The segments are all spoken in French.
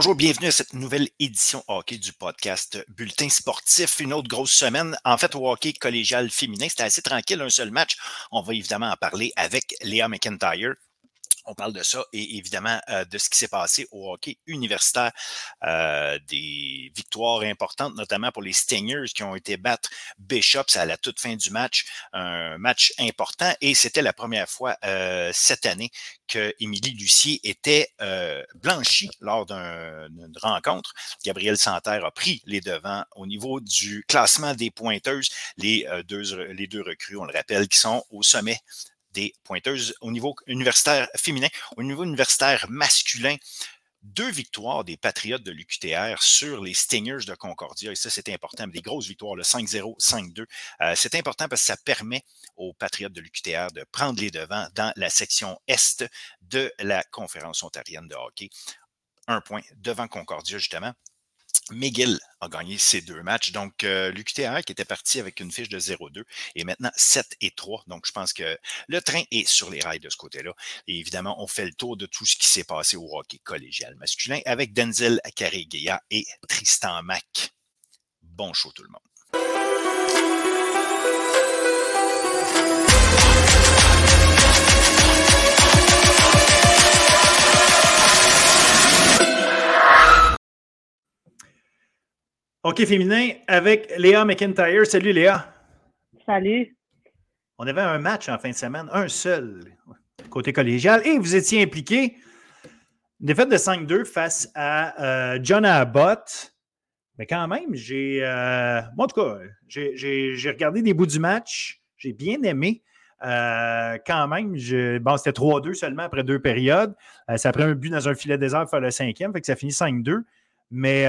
Bonjour, bienvenue à cette nouvelle édition hockey du podcast Bulletin sportif. Une autre grosse semaine. En fait, au hockey collégial féminin, c'était assez tranquille, un seul match. On va évidemment en parler avec Léa McIntyre, on parle de ça et évidemment euh, de ce qui s'est passé au hockey universitaire. Euh, des victoires importantes, notamment pour les Stingers qui ont été battre Bishops à la toute fin du match. Un match important et c'était la première fois euh, cette année que Émilie Lucier était blanchie lors d'une rencontre. Gabriel Santerre a pris les devants au niveau du classement des pointeuses. Les, deux, les deux recrues, on le rappelle, qui sont au sommet des pointeuses au niveau universitaire féminin. Au niveau universitaire masculin, deux victoires des Patriotes de l'UQTR sur les Stingers de Concordia. Et ça, c'est important. Des grosses victoires, le 5-0, 5-2. Euh, c'est important parce que ça permet aux Patriotes de l'UQTR de prendre les devants dans la section Est de la conférence ontarienne de hockey. Un point devant Concordia, justement. McGill a gagné ces deux matchs. Donc, euh, l'UQTR qui était parti avec une fiche de 0-2 et maintenant 7 et 3. Donc, je pense que le train est sur les rails de ce côté-là. Et évidemment, on fait le tour de tout ce qui s'est passé au hockey collégial masculin avec Denzel Cariguea et Tristan Mack. Bon show tout le monde. OK féminin avec Léa McIntyre. Salut Léa. Salut. On avait un match en fin de semaine, un seul, côté collégial, et vous étiez impliqué. Une défaite de 5-2 face à euh, John Abbott. Mais quand même, j'ai. Euh, en tout cas, j'ai regardé des bouts du match. J'ai bien aimé. Euh, quand même, bon, c'était 3-2 seulement après deux périodes. ça a pris un but dans un filet désert pour faire le cinquième, fait que ça finit 5-2. Mais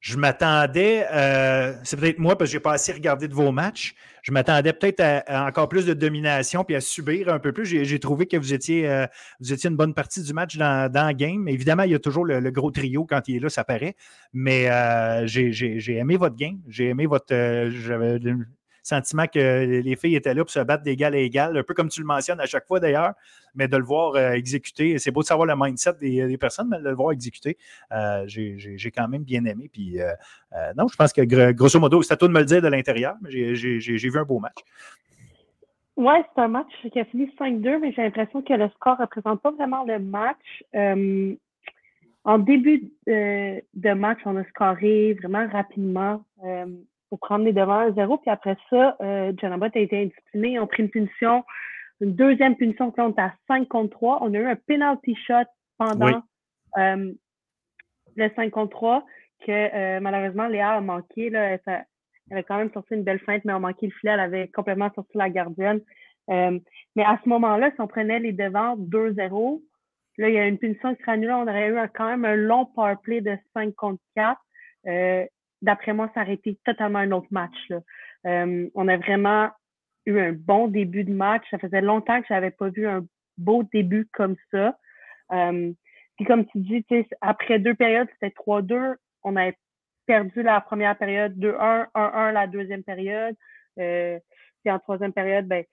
je m'attendais, euh, c'est peut-être moi parce que je n'ai pas assez regardé de vos matchs, je m'attendais peut-être à, encore plus de domination puis à subir un peu plus. J'ai trouvé que vous étiez, euh, vous étiez une bonne partie du match dans, dans le game. Évidemment, il y a toujours le, gros trio quand il est là, ça paraît. Mais euh, j'ai aimé votre game. J'ai aimé votre sentiment que les filles étaient là pour se battre d'égal à égal, un peu comme tu le mentionnes à chaque fois d'ailleurs, mais de le voir euh, exécuter. C'est beau de savoir le mindset des, personnes, mais de le voir exécuter, euh, j'ai quand même bien aimé. Puis, euh, non, je pense que grosso modo, c'est à toi de me le dire de l'intérieur, mais j'ai vu un beau match. Oui, c'est un match qui a fini 5-2, mais j'ai l'impression que le score ne représente pas vraiment le match. en début de match, on a scoré vraiment rapidement pour prendre les devants à zéro. Puis après ça, euh, a été indiscipliné. Ils ont pris une punition, une deuxième punition contre à 5 contre 3. On a eu un penalty shot pendant euh, le 5 contre 3 que euh, malheureusement Léa a manqué. Là, elle, avait quand même sorti une belle feinte, mais a manqué le filet. Elle avait complètement sorti la gardienne. Euh, mais à ce moment-là, si on prenait les devants 2-0, là, il y a une punition qui annulée. On aurait eu quand même un long power play de 5 contre 4 d'après moi, ça aurait été totalement un autre match. Là. On a vraiment eu un bon début de match. Ça faisait longtemps que je n'avais pas vu un beau début comme ça. Euh, puis comme tu dis, après deux périodes, c'était 3-2. On a perdu la première période 2-1, 1-1 la deuxième période. Euh, puis en troisième période, ben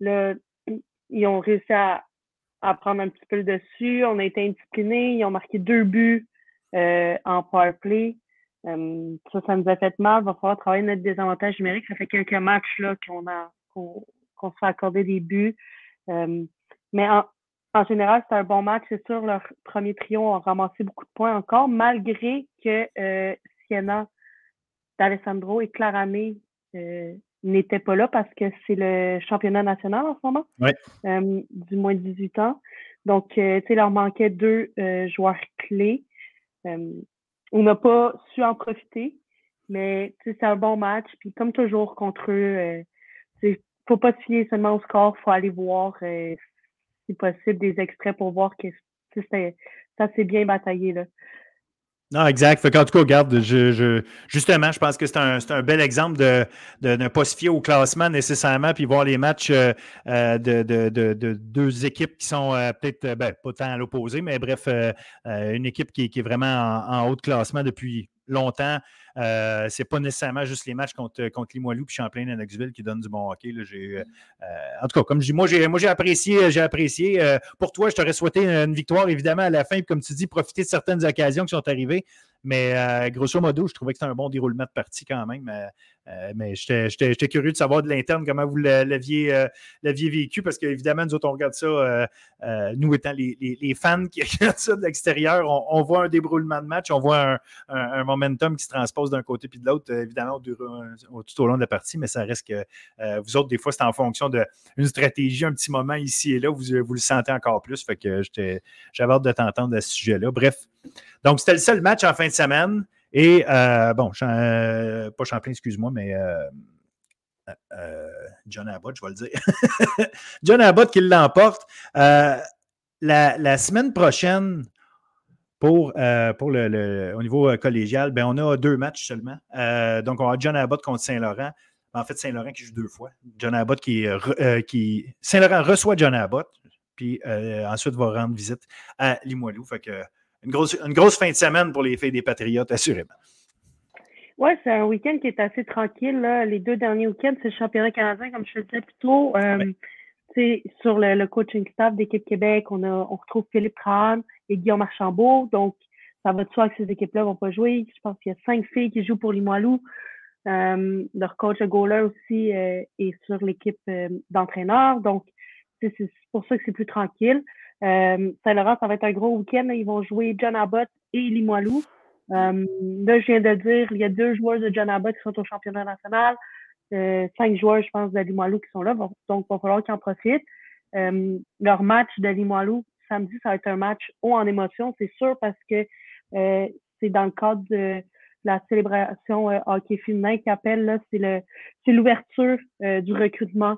là, ils ont réussi à, à prendre un petit peu le dessus. On a été indisciplinés. Ils ont marqué deux buts euh, en power play. Ça, ça nous a fait mal. Il va falloir travailler notre désavantage numérique. Ça fait quelques matchs là qu'on a qu'on se fait accorder des buts. Euh, mais en, en général, c'est un bon match. C'est sûr, leur premier trio a ramassé beaucoup de points encore, malgré que euh, Siena, D'Alessandro et Claramé euh, n'étaient pas là parce que c'est le championnat national en ce moment, euh, du moins de 18 ans. Donc, tu sais, leur manquait deux joueurs clés on n'a pas su en profiter, mais c'est un bon match. Puis comme toujours contre eux, euh, faut pas se fier seulement au score, faut aller voir euh, si possible des extraits pour voir que ça s'est bien bataillé là. Non, exact. En tout cas, regarde, je, justement, je pense que c'est un, bel exemple de, ne pas se fier au classement nécessairement, puis voir les matchs euh, euh, de, deux équipes qui sont peut-être, ben, pas tant à l'opposé, mais bref, une équipe qui, est vraiment en, haut de classement depuis longtemps. Euh, c'est pas nécessairement juste les matchs contre, contre Limoilou puis Champlain et Knoxville qui donnent du bon hockey. Euh, en tout cas, comme je dis, moi j'ai, apprécié. J'ai apprécié. pour toi, je t'aurais souhaité une victoire, évidemment, à la fin. comme tu dis, profiter de certaines occasions qui sont arrivées. Mais grosso modo, je trouvais que c'était un bon déroulement de partie quand même. Euh, mais j'étais curieux de savoir de l'interne comment vous l'aviez vécu parce qu'évidemment, nous autres, on regarde ça, euh, euh, nous étant les, fans qui regardent ça de l'extérieur, on, voit un débroulement de match, on voit un, momentum qui se transpose d'un côté puis de l'autre, évidemment, tout au long de la partie, mais ça reste que vous autres, des fois, c'est en fonction d'une stratégie, un petit moment ici et là, vous, vous le sentez encore plus. Fait que j'avais hâte de t'entendre à ce sujet-là. Bref, donc c'était le seul match en fin de semaine. Et euh, bon, euh, pas Champlain, excuse-moi, mais euh, John Abbott, je vais le dire. John Abbott qui l'emporte. La, semaine prochaine, pour, pour le, au niveau collégial, ben, on a deux matchs seulement. donc, on a John Abbott contre Saint-Laurent. En fait, Saint-Laurent qui joue deux fois. John Abbott qui. qui Saint-Laurent reçoit John Abbott, puis ensuite va rendre visite à Limoilou. Fait que une grosse, une grosse fin de semaine pour les filles des Patriotes, assurément. Oui, c'est un week-end qui est assez tranquille. Les deux derniers week-ends, c'est le championnat canadien, comme je le disais plus tôt. Euh, sur le, coaching staff d'équipe Québec, on, a, on retrouve Philippe Crane et Guillaume Archambault. Donc, ça va de soi que ces équipes-là ne vont pas jouer. Je pense qu'il y a cinq filles qui jouent pour Limoilou. Euh, leur coach goaler aussi euh, est sur l'équipe euh, d'entraîneurs. Donc, c'est pour ça que c'est plus tranquille. Euh, Saint-Laurent, ça va être un gros week-end. Ils vont jouer John Abbott et Limoilou. Euh, là, je viens de dire, il y a deux joueurs de John Abbott qui sont au championnat national. Euh, cinq joueurs, je pense, de Limoilou qui sont là. Donc, il va falloir qu'ils en profitent. Leur match de Limoilou, samedi, ça va être un match haut en émotion, c'est sûr, parce que euh, c'est dans le cadre de la célébration hockey féminin qui appelle, là, c'est l'ouverture du recrutement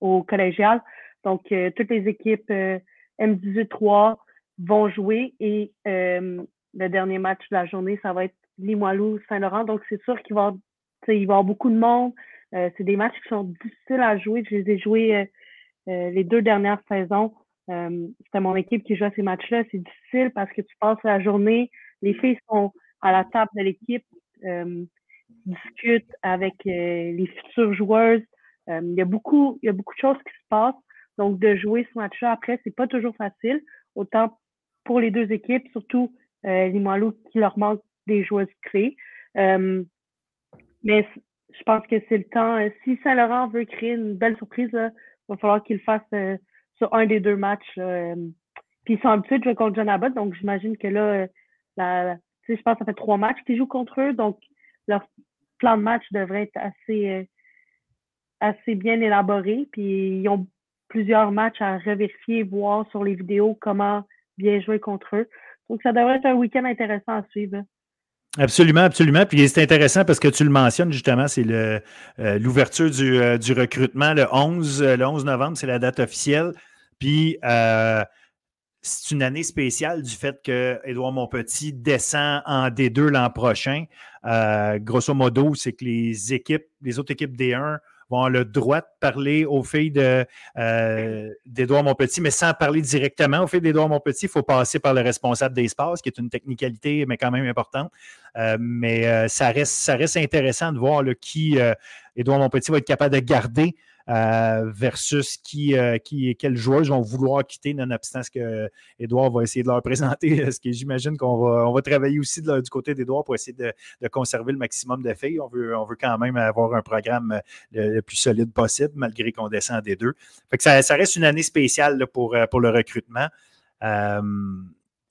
au collégial. Donc, euh, toutes les équipes euh, M18-3 vont jouer et euh, le dernier match de la journée, ça va être Limoilou-Saint-Laurent. Donc, c'est sûr qu'il va, y avoir beaucoup de monde. c'est des matchs qui sont difficiles à jouer. Je les ai joués les deux dernières saisons. C'était mon équipe qui jouait ces matchs-là. C'est difficile parce que tu passes la journée, les filles sont à la table de l'équipe, discutent avec les futures joueuses. il, y a beaucoup, il y a beaucoup de choses qui se passent. Donc, de jouer ce match-là après, c'est pas toujours facile. Autant pour les deux équipes, surtout euh, qui leur manque des joueuses clés. Euh, mais je pense que c'est le temps. Euh, si Saint-Laurent veut créer une belle surprise, il va falloir qu'il fasse euh, sur un des deux matchs. puis ils sont habitués de jouer contre John Abbott, donc j'imagine que là, la, je pense que ça fait trois matchs qu'ils jouent contre eux, donc leur plan de match devrait être assez, assez bien élaboré. Puis ils ont plusieurs matchs à revérifier, voir sur les vidéos comment bien jouer contre eux. Donc, ça devrait être un week-end intéressant à suivre. Absolument, absolument. Puis c'est intéressant parce que tu le mentionnes justement, c'est euh, l'ouverture du, euh, du, recrutement le 11, euh, le 11 novembre, c'est la date officielle. Puis c'est une année spéciale du fait que Édouard Montpetit descend en D2 l'an prochain. grosso modo, c'est que les équipes, les autres équipes D1 avoir le droit de parler aux filles euh, d'Édouard Montpetit, mais sans parler directement aux filles d'Édouard Montpetit. Il faut passer par le responsable d'espace, qui est une technicalité, mais quand même importante. Euh, mais euh, ça, reste, ça reste intéressant de voir qui Édouard Montpetit va être capable de garder euh, versus qui, euh, qui, quels joueurs vont vouloir quitter, nonobstant ce que Edouard va essayer de leur présenter. Ce que j'imagine qu'on va, on va travailler aussi du côté d'Edouard pour essayer de, conserver le maximum de filles. On veut, on veut quand même avoir un programme le, plus solide possible, malgré qu'on descend des deux. Fait que ça, ça, reste une année spéciale pour, pour le recrutement. Euh,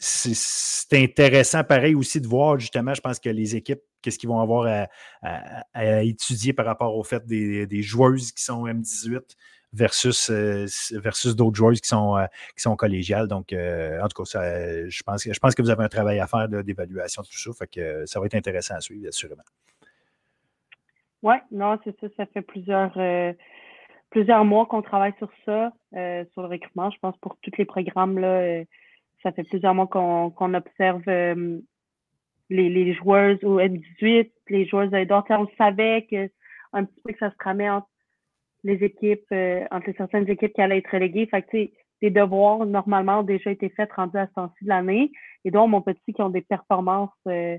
c'est intéressant, pareil aussi, de voir justement, je pense que les équipes, qu'est-ce qu'ils vont avoir à, étudier par rapport au fait des, joueuses qui sont M18 versus, euh, versus d'autres joueuses qui sont, euh, qui sont collégiales. Donc, euh, en tout cas, je, pense, je pense que vous avez un travail à faire d'évaluation de tout ça. Fait que ça va être intéressant à suivre, assurément. Oui, non, c'est ça. Ça fait plusieurs, plusieurs mois qu'on travaille sur ça, sur le recrutement. Je pense pour tous les programmes. Là, ça fait plusieurs mois qu'on observe les, les, joueuses au M18, les joueuses d'Edouard. On savait que un petit peu que ça se tramait entre les équipes, euh, entre certaines équipes qui allaient être reléguées. Fait que, les devoirs, normalement, ont déjà été faits rendus à ce temps-ci de l'année. Et donc, mon petit, qui ont des performances euh,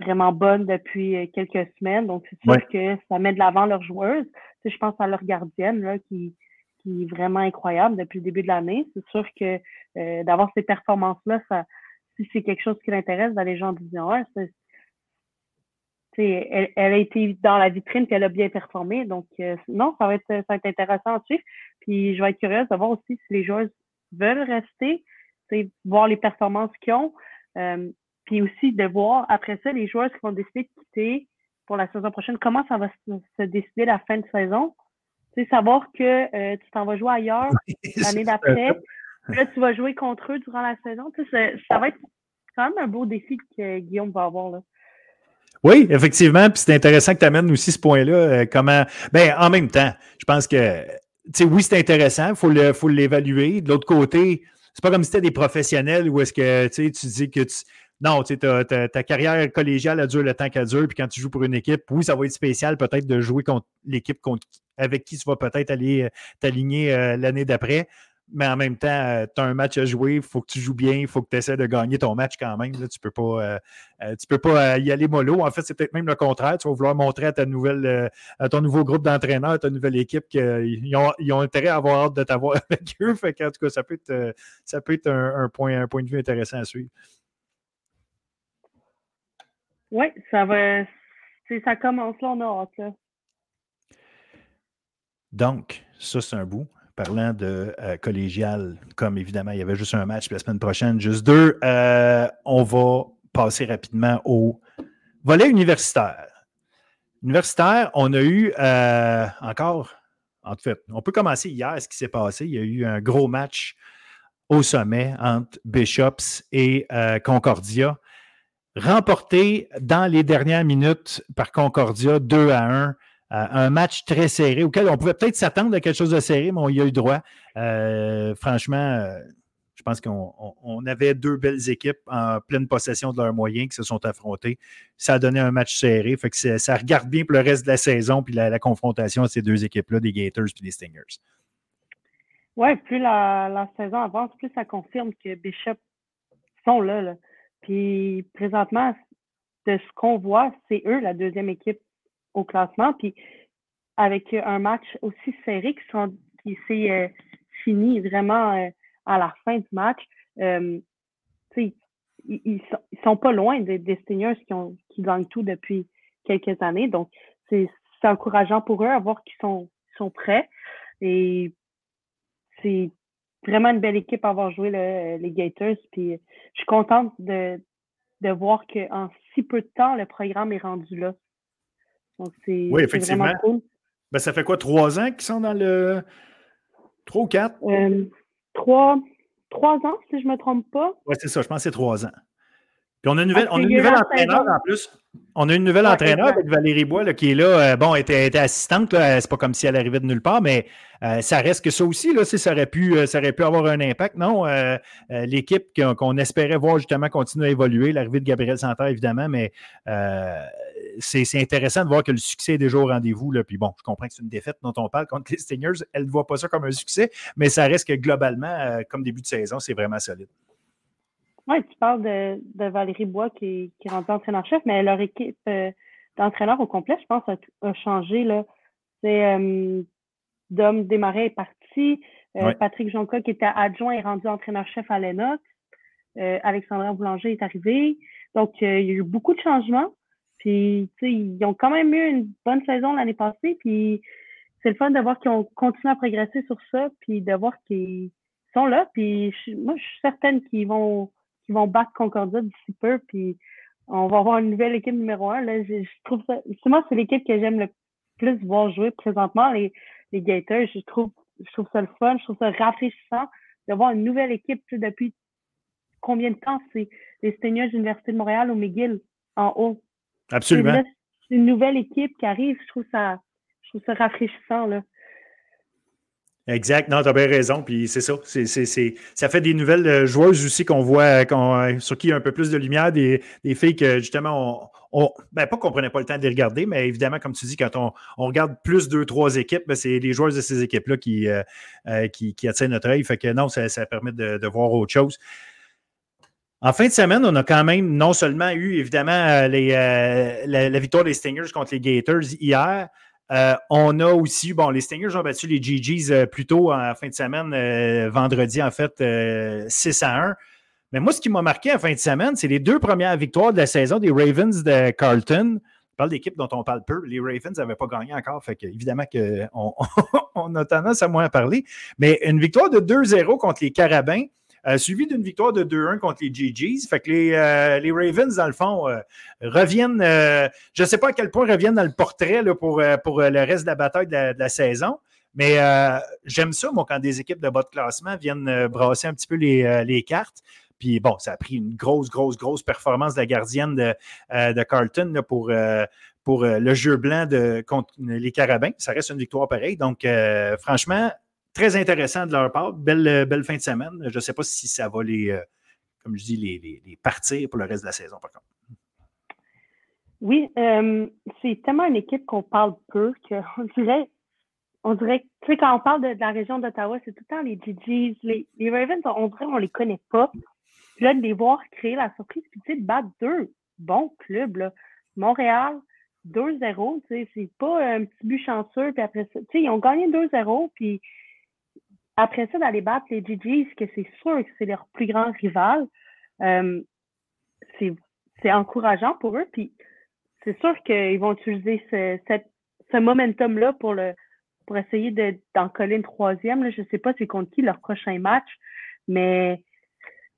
vraiment bonne depuis quelques semaines. Donc, c'est sûr que ça met de l'avant leurs joueuses. Tu je pense à leur gardienne là, qui, qui est vraiment incroyable depuis le début de l'année. C'est sûr que d'avoir ces performances-là, ça, si c'est quelque chose qui l'intéresse dans les gens en Division 1, elle, elle, a été dans la vitrine puis elle a bien performé. Donc, non, ça va, être, ça va être intéressant à suivre. Puis, je vais être curieuse de voir aussi si les joueuses veulent rester, voir les performances qu'ils ont. Euh, puis aussi de voir après ça les joueurs qui vont décider de quitter pour la saison prochaine, comment ça va se, décider la fin de saison. Tu sais, savoir que euh, tu t'en vas jouer ailleurs l'année d'après. Là, tu vas jouer contre eux durant la saison. Tu sais, ça, va être quand même un beau défi que Guillaume va avoir. Là. Oui, effectivement. Puis c'est intéressant que tu amènes aussi ce point-là. Euh, comment. Ben, en même temps, je pense que tu oui, c'est intéressant, il faut l'évaluer. De l'autre côté, c'est pas comme si c'était des professionnels où est-ce que tu dis que tu. Non, tu sais, ta, carrière collégiale a duré le temps qu'elle dure, puis quand tu joues pour une équipe, oui, ça va être spécial peut-être de jouer contre l'équipe avec qui tu vas peut-être aller euh, t'aligner euh, l'année d'après mais en même temps, euh, tu as un match à jouer, il faut que tu joues bien, il faut que tu essaies de gagner ton match quand même. tu ne peux pas, euh, euh, peux pas y aller mollo. En fait, c'est peut-être même le contraire. Tu vas vouloir montrer à ta nouvelle, à ton nouveau groupe d'entraîneurs, à ta nouvelle équipe qu'ils ont, ils ont intérêt à avoir hâte de t'avoir avec eux. Fait en tout cas, ça peut être, ça peut être un, point, un point de vue intéressant à suivre. Oui, ça va. Ça commence là, on a hâte. Donc, ça, c'est un bout parlant de euh, collégial, comme évidemment, il y avait juste un match, la semaine prochaine, juste deux, euh, on va passer rapidement au volet universitaire. Universitaire, on a eu euh, encore, en fait, on peut commencer hier, ce qui s'est passé. Il y a eu un gros match au sommet entre Bishops et Concordia, remporté dans les dernières minutes par Concordia 2 à 1 euh, un match très serré auquel on pouvait peut-être s'attendre à quelque chose de serré, mais on y a eu droit. Euh, franchement, euh, je pense qu'on avait deux belles équipes en pleine possession de leurs moyens qui se sont affrontées. Ça a donné un match serré. Ça regarde bien pour le reste de la saison puis la, confrontation de ces deux équipes-là, des Gators et des Stingers. Oui, plus la, saison avance, plus ça confirme que Bishop sont là. là. Puis présentement, de ce qu'on voit, c'est eux la deuxième équipe au classement. Puis avec un match aussi serré qui, sont, qui s'est euh, fini vraiment euh, à la fin du match, euh, ils, ils, sont, pas loin des, des qui, ont, qui gagnent tout depuis quelques années. Donc, c'est, encourageant pour eux à voir qu'ils sont, sont prêts. Et c'est vraiment une belle équipe à avoir joué les Gators. Puis je suis contente de, de voir qu'en si peu de temps, le programme est rendu là oui, effectivement. Ben, ça fait quoi, trois ans qu'ils sont dans le. Trois ou quatre? Euh, trois, trois ans, si je ne me trompe pas. Oui, c'est ça, je pense que c'est trois ans. Puis on a une nouvelle, on a une nouvelle entraîneur en plus. On a une nouvelle entraîneur avec Valérie Bois qui est là. Euh, bon, elle était, assistante. C'est pas comme si elle arrivait de nulle part, mais euh, ça reste que ça aussi. Là, ça, aurait pu, euh, ça aurait pu avoir un impact. Non, l'équipe qu'on espérait voir justement continuer à évoluer, l'arrivée de Gabriel Santerre, évidemment, mais c'est intéressant de voir que le succès est déjà au rendez-vous. Puis bon, je comprends que c'est une défaite dont on parle contre les Stingers. Elle ne voit pas ça comme un succès, mais ça reste que globalement, comme début de saison, c'est vraiment solide. Oui, tu parles de, de Valérie Bois qui, qui est rendue entraîneur-chef, mais leur équipe euh, d'entraîneurs au complet, je pense, a, changé. Là. C'est euh, Dom Desmarais est parti. Euh, Patrick Jonca, qui était adjoint, est rendu entraîneur-chef à l'ENOC. Euh, Alexandra Boulanger est arrivé. Donc, il y a eu beaucoup de changements. Puis, tu sais, ils ont quand même eu une bonne saison l'année passée. Puis, c'est le fun de voir qu'ils ont continué à progresser sur ça, puis de voir qu'ils sont là. Puis, moi, je suis certaine qu'ils vont vont battre Concordia d'ici peu, puis on va avoir une nouvelle équipe numéro un. Là, je, trouve ça, moi, c'est l'équipe que j'aime le plus voir jouer présentement, les, les Gators. Je trouve, je trouve ça le fun, je trouve ça rafraîchissant de voir une nouvelle équipe depuis combien de temps c'est les Seigneurs de l'Université de Montréal au McGill en haut? Absolument. C'est une nouvelle équipe qui arrive, je trouve ça, je trouve ça rafraîchissant. Là. Exact. Non, tu as bien raison. Puis c'est ça. Ça fait des nouvelles euh, joueuses aussi qu'on voit, euh, sur qui il y a un peu plus de lumière, des, des filles que justement, on, ben, pas qu'on prenait pas le temps de les regarder, mais évidemment, comme tu dis, quand on, regarde plus deux, trois équipes, ben, c'est les joueuses de ces équipes-là qui, euh, qui, attirent notre œil. Fait que non, ça, permet de, voir autre chose. En fin de semaine, on a quand même non seulement eu évidemment les, la, victoire des Stingers contre les Gators hier, on a aussi, bon, les Stingers ont battu les GGs plus tôt en fin de semaine, vendredi en fait, 6 à 1. Mais moi, ce qui m'a marqué en fin de semaine, c'est les deux premières victoires de la saison des Ravens de Carlton. Je parle d'équipe dont on parle peu. Les Ravens n'avaient pas gagné encore, fait que, évidemment qu'on on a tendance à moins parler. Mais une victoire de 2-0 contre les Carabins, euh, suivie d'une victoire de 2-1 contre les GGs. Fait que les, euh, les Ravens, dans le fond, euh, reviennent, je ne sais pas à quel point reviennent dans le portrait pour, pour le reste de la bataille de la, saison. Mais j'aime ça, moi, quand des équipes de bas de classement viennent brasser un petit peu les, les cartes. Puis bon, ça a pris une grosse, grosse, grosse performance de la gardienne de, de Carlton pour, pour le jeu blanc de, contre les Carabins. Ça reste une victoire pareille. Donc, franchement, très intéressant de leur part. Belle, belle fin de semaine. Je ne sais pas si ça va les, comme je dis, les, les, partir pour le reste de la saison, par contre. Oui, c'est tellement une équipe qu'on parle peu qu'on dirait on dirait tu sais, quand on parle de, la région d'Ottawa, c'est tout le temps les GGs, les, les Ravens, on dirait qu'on les connaît pas. Puis là, de les voir créer la surprise, puis tu sais, de battre deux bons clubs, là. Montréal, 2-0, tu sais, c'est pas un petit but chanceux, puis après ça, tu sais, ils ont gagné 2-0, puis après ça, d'aller battre les GGs, que c'est sûr que c'est leur plus grand rival, euh, c'est encourageant pour eux, puis c'est sûr qu'ils vont utiliser ce, cette, ce momentum-là pour le pour essayer d'en coller une troisième. Là. Je ne sais pas c'est contre qui leur prochain match, mais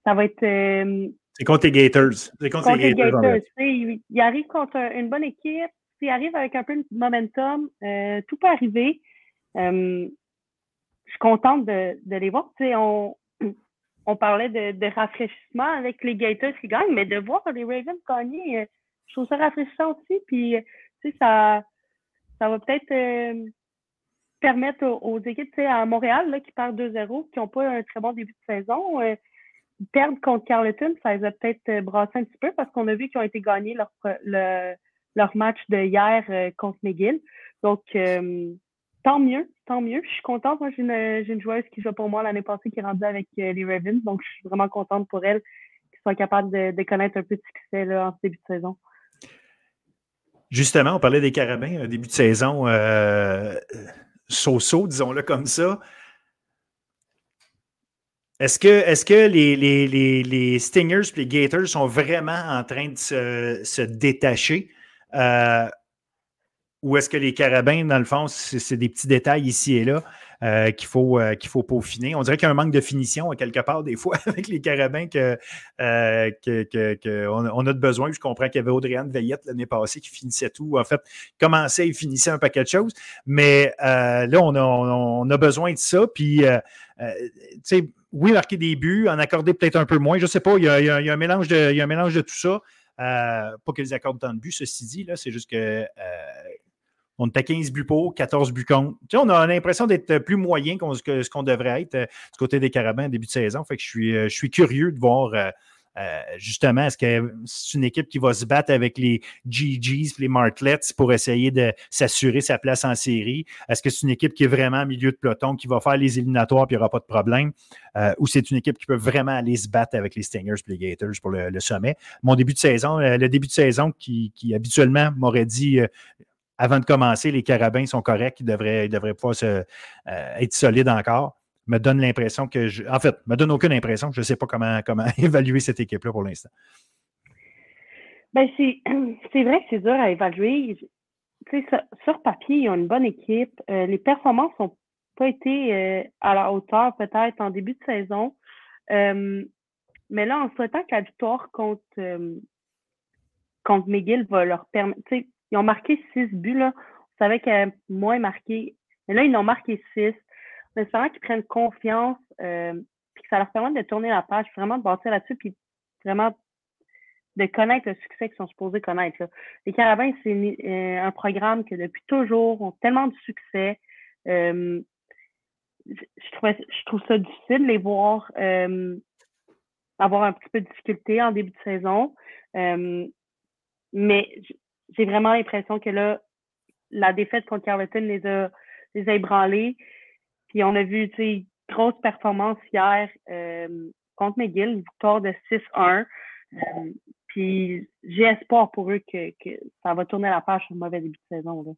ça va être. Euh, c'est contre les Gators. C'est contre, les Gators. il, arrive contre une bonne équipe. Il arrive avec un peu de momentum. Euh, tout peut arriver. Suis contente de, les voir. on, on parlait de, rafraîchissement avec les Gators qui gagnent, mais de voir les Ravens gagner, je trouve ça rafraîchissant aussi. Puis, ça, ça va peut-être permettre aux, équipes, à Montréal, là, qui perdent 2-0, qui n'ont pas un très bon début de saison, perdre contre Carleton, ça les a peut-être euh, brassé un petit peu parce qu'on a vu qu'ils ont été gagnés leur, leur match de hier euh, contre McGill. Donc, euh, tant mieux, tant mieux. Je suis contente. Moi, j'ai une, joueuse qui joue pour moi l'année passée qui est rendue avec les Ravens. Donc, je suis vraiment contente pour elle qu'ils soient capables de, connaître un peu de succès en ce début de saison. Justement, on parlait des Carabins, un début de saison euh, so-so, disons-le comme ça. Est-ce que, est que les, les, Stingers et les Gators sont vraiment en train de se, détacher? Euh, ou est-ce que les carabins, dans le fond, c'est des petits détails ici et là euh, qu'il faut, euh, qu'il faut peaufiner? On dirait qu'il y a un manque de finition quelque part, des fois, avec les carabins que, on, a besoin. Je comprends qu'il y avait Audriane Veillette l'année passée qui finissait tout. En fait, commençait et finissait un paquet de choses. Mais là, on a, on a, besoin de ça. Puis, tu sais, oui, marquer des buts, en accorder peut-être un peu moins. Je ne sais pas, il y, a, un mélange de, un mélange de tout ça. Euh, pas qu'ils accordent tant de buts, ceci dit, c'est juste que euh, on à 15 buts pour, 14 buts contre. On a l'impression d'être plus moyen que ce qu'on devrait être euh, du côté des Carabins en début de saison. Que je suis, curieux de voir euh, justement, est-ce que c'est une équipe qui va se battre avec les GGs, les Martlets pour essayer de s'assurer sa place en série? Est-ce que c'est une équipe qui est vraiment au milieu de peloton, qui va faire les éliminatoires puis il n'y aura pas de problème? Euh, ou c'est une équipe qui peut vraiment aller se battre avec les Stingers et les Gators pour le, sommet? Mon début de saison, euh, le début de saison qui, habituellement m'aurait dit avant de commencer, les carabins sont corrects, ils devraient, devraient pouvoir être solides encore me donne l'impression que. En fait, me donne aucune impression. Je ne sais pas comment, comment évaluer cette équipe-là pour l'instant. Ben, c'est vrai que c'est dur à évaluer. Sur, sur, papier, ils ont une bonne équipe. Euh, les performances n'ont pas été euh, à la hauteur, peut-être, en début de saison. Euh, mais là, en souhaitant que la victoire contre, contre McGill va leur permettre. Ils ont marqué six buts. Là. On savait qu'il moins marqué. Mais là, ils en ont marqué six c'est vraiment qu'ils prennent confiance, euh, puis que ça leur permet de tourner la page, vraiment de bâtir là-dessus, puis vraiment de connaître le succès qu'ils sont supposés connaître. Les Carabins, c'est euh, un programme que depuis toujours ont tellement de succès. Euh, je, trouve, je trouve ça difficile de les voir avoir un petit peu de difficulté en début de saison. mais j'ai vraiment l'impression que là, la défaite contre Carleton les a, les ébranlés. Puis on a vu, tu sais, grosse performance hier. Euh, contre McGill, victoire de 6-1. puis j'ai espoir pour eux que, ça va tourner la page sur le mauvais début de saison.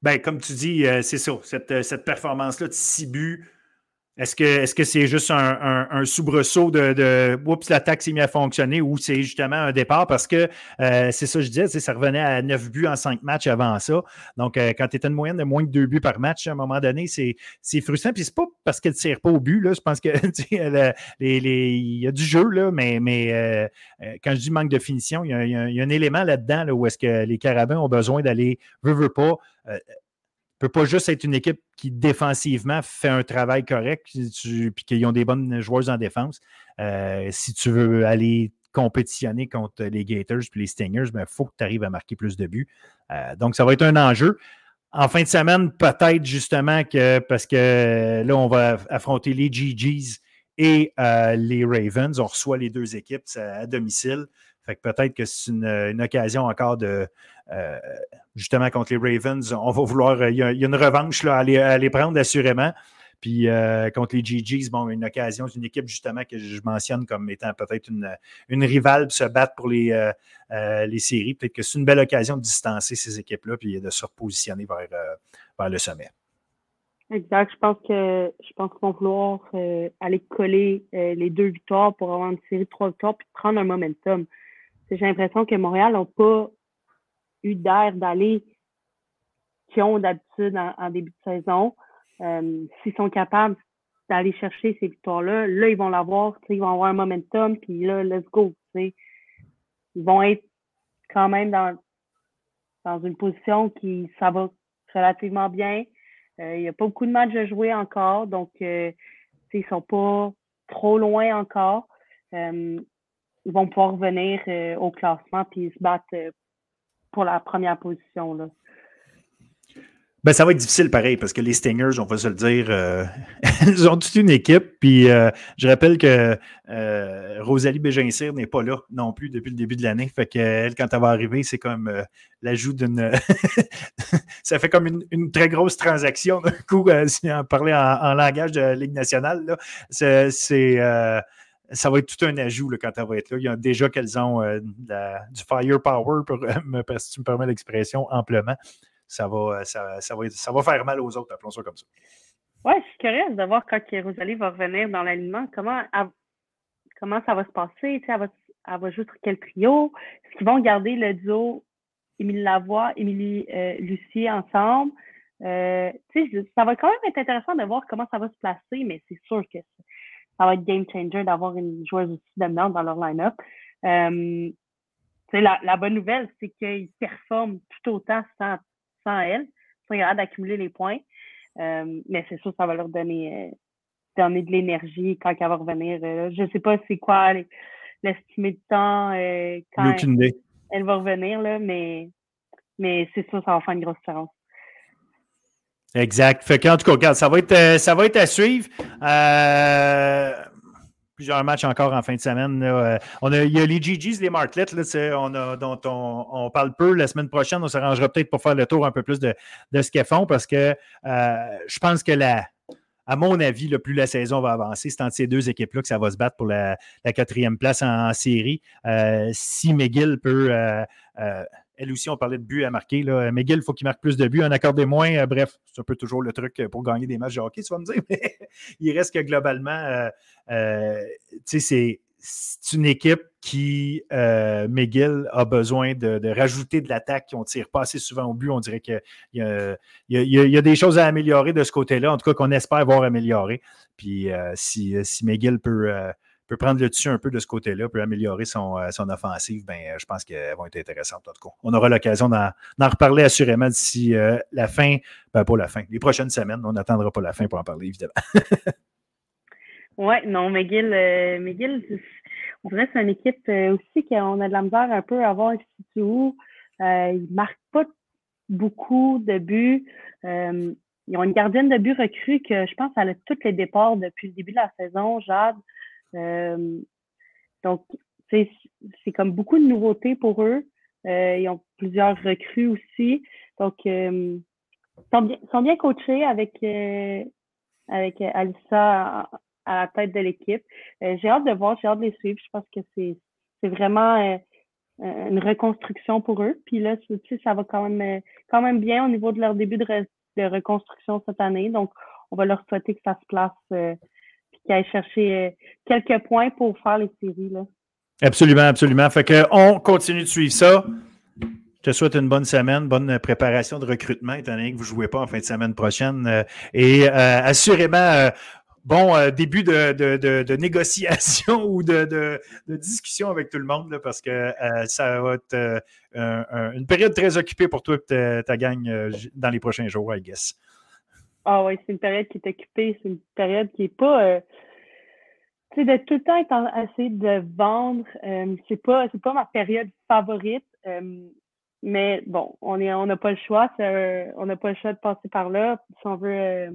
Ben, comme tu dis, c'est ça. Cette, cette performance-là de 6 buts, est-ce que c'est -ce juste un, un, soubresaut de, de oups, l'attaque s'est mise à fonctionner ou c'est justement un départ? Parce que euh, c'est ça que je disais, ça revenait à 9 buts en 5 matchs avant ça. Donc, euh, quand tu étais une moyenne de moins de 2 buts par match, à un moment donné, c'est frustrant. Puis c'est pas parce qu'elle ne tire pas au but. Là, je pense que les, il y a du jeu, là, mais, mais euh, quand je dis manque de finition, il y a, il y a, un élément là-dedans là, où est-ce que les Carabins ont besoin d'aller, veut, veut pas ne peut pas juste être une équipe qui défensivement fait un travail correct puis qu'ils ont des bonnes joueuses en défense. Euh, si tu veux aller compétitionner contre les Gators puis les Stingers, il ben, faut que tu arrives à marquer plus de buts. Euh, donc, ça va être un enjeu. En fin de semaine, peut-être justement que parce que là, on va affronter les GGs et euh, les Ravens. On reçoit les deux équipes à domicile. Peut-être que c'est une, occasion encore de euh, justement contre les Ravens. On va vouloir. Il y a, une revanche là, à, les, prendre assurément. Puis euh, contre les GGs, bon, une occasion, c'est une équipe justement que je mentionne comme étant peut-être une, une rivale se battre pour les, euh, les séries. Peut-être que c'est une belle occasion de distancer ces équipes-là puis de se repositionner vers, vers le sommet. Exact. Je pense que je pense qu'on va vouloir aller coller les deux victoires pour avoir une série de trois victoires puis prendre un momentum j'ai l'impression que Montréal n'a pas d'air d'aller qu'ils ont d'habitude en, début de saison. Euh, s'ils sont capables d'aller chercher ces victoires-là, là, ils vont l'avoir, ils vont avoir un momentum, puis là, let's go. Ils vont être quand même dans, dans une position qui ça va relativement bien. Euh, il n'y a pas beaucoup de matchs à jouer encore, donc euh, ils ne sont pas trop loin encore ils vont pouvoir revenir euh, au classement puis se battre euh, pour la première position. Là. Ben, ça va être difficile pareil parce que les Stingers, on va se le dire, euh, ils ont toute une équipe. Puis je rappelle que Rosalie Bégincir n'est pas là non plus depuis le début de l'année. Fait qu'elle, quand elle va arriver, c'est comme l'ajout d'une. ça fait comme une, très grosse transaction d'un coup, si on parlait en, langage de Ligue nationale. C'est ça va être tout un ajout quand elle va être là. Il y a déjà qu'elles ont euh, du firepower, pour, si tu me permets l'expression, amplement. Ça va, euh, ça, va ça va faire mal aux autres, appelons ça comme ça. Oui, je suis curieuse de voir quand Rosalie va revenir dans l'alignement, comment, comment ça va se passer? Elle va, elle va jouer sur quel trio? Est-ce qu'ils vont garder le duo Émilie Lavoie, Émilie euh, Lucie ensemble? ça va quand même être intéressant de voir comment ça va se placer, mais c'est sûr que ça va être game changer d'avoir une joueuse aussi dominante dans leur line-up. Euh, la, la, bonne nouvelle, c'est qu'ils performent tout autant sans, sans elle. Ils sont d'accumuler les points. Euh, mais c'est sûr ça va leur donner, euh, donner de l'énergie quand elle va revenir. je ne sais pas c'est quoi l'estimé de temps quand elle, va revenir, là, mais, mais c'est sûr ça va faire une grosse différence. Exact. Fait en tout cas, regarde, ça va être, euh, ça va être à suivre. Euh, plusieurs matchs encore en fin de semaine. Euh, on a, il y a les GGs, les Martlets, là, on a, dont on, parle peu. La semaine prochaine, on s'arrangera peut-être pour faire le tour un peu plus de, de ce qu'elles font parce que je pense que la, à mon avis, le plus la saison va avancer, c'est entre ces deux équipes-là que ça va se battre pour la, quatrième place en, série. si McGill peut elle aussi, on parlait de buts à marquer. Là. McGill, il faut qu'il marque plus de buts, un accord des moins. Euh, bref, c'est un peu toujours le truc euh, pour gagner des matchs de hockey, tu vas me dire. Mais il reste que globalement, euh, sais, c'est une équipe qui, McGill, a besoin de, rajouter de l'attaque. On ne tire pas assez souvent au but. On dirait qu'il y, y, a des choses à améliorer de ce côté-là, en tout cas qu'on espère voir améliorer. Puis si, si McGill peut peut prendre le dessus un peu de ce côté-là, peut améliorer son, euh, son offensive, ben, euh, je pense qu'elles vont être intéressantes en. On aura l'occasion d'en reparler assurément d'ici euh, la fin, ben, pas la fin, les prochaines semaines. On n'attendra pas la fin pour en parler, évidemment. oui, non, McGill, McGill on dirait que c'est une équipe aussi qu'on a de la misère un peu à voir ici où. ils ne marquent pas beaucoup de buts. ils ont une gardienne de but recrue que je pense elle a tous les départs depuis le début de la saison, Jade. Euh, donc, c'est comme beaucoup de nouveautés pour eux. Euh, ils ont plusieurs recrues aussi. Donc, euh, ils sont bien, coachés avec, avec Alissa à la tête de l'équipe. J'ai hâte de voir, j'ai hâte de les suivre. Je pense que c'est vraiment une reconstruction pour eux. Puis là, tu sais, ça va quand même, quand même bien au niveau de leur début de, de reconstruction cette année. Donc, on va leur souhaiter que ça se place qu'ils aillent chercher quelques points pour faire les séries. Là. Absolument, absolument. Fait que on continue de suivre ça. Je te souhaite une bonne semaine, bonne préparation de recrutement, étant donné que vous ne jouez pas en fin de semaine prochaine. Euh, et euh, assurément, euh, bon début de, de, négociation ou de, discussion avec tout le monde, parce que ça va être une période très occupée pour toi et ta, gang dans les prochains jours, I guess. Ah oui, c'est une période qui est occupée, c'est une période qui n'est pas tu sais, de tout le temps essayer de vendre, c'est pas c'est pas ma période favorite. Mais bon, on est on n'a pas le choix. on n'a pas le choix de passer par là si on veut euh,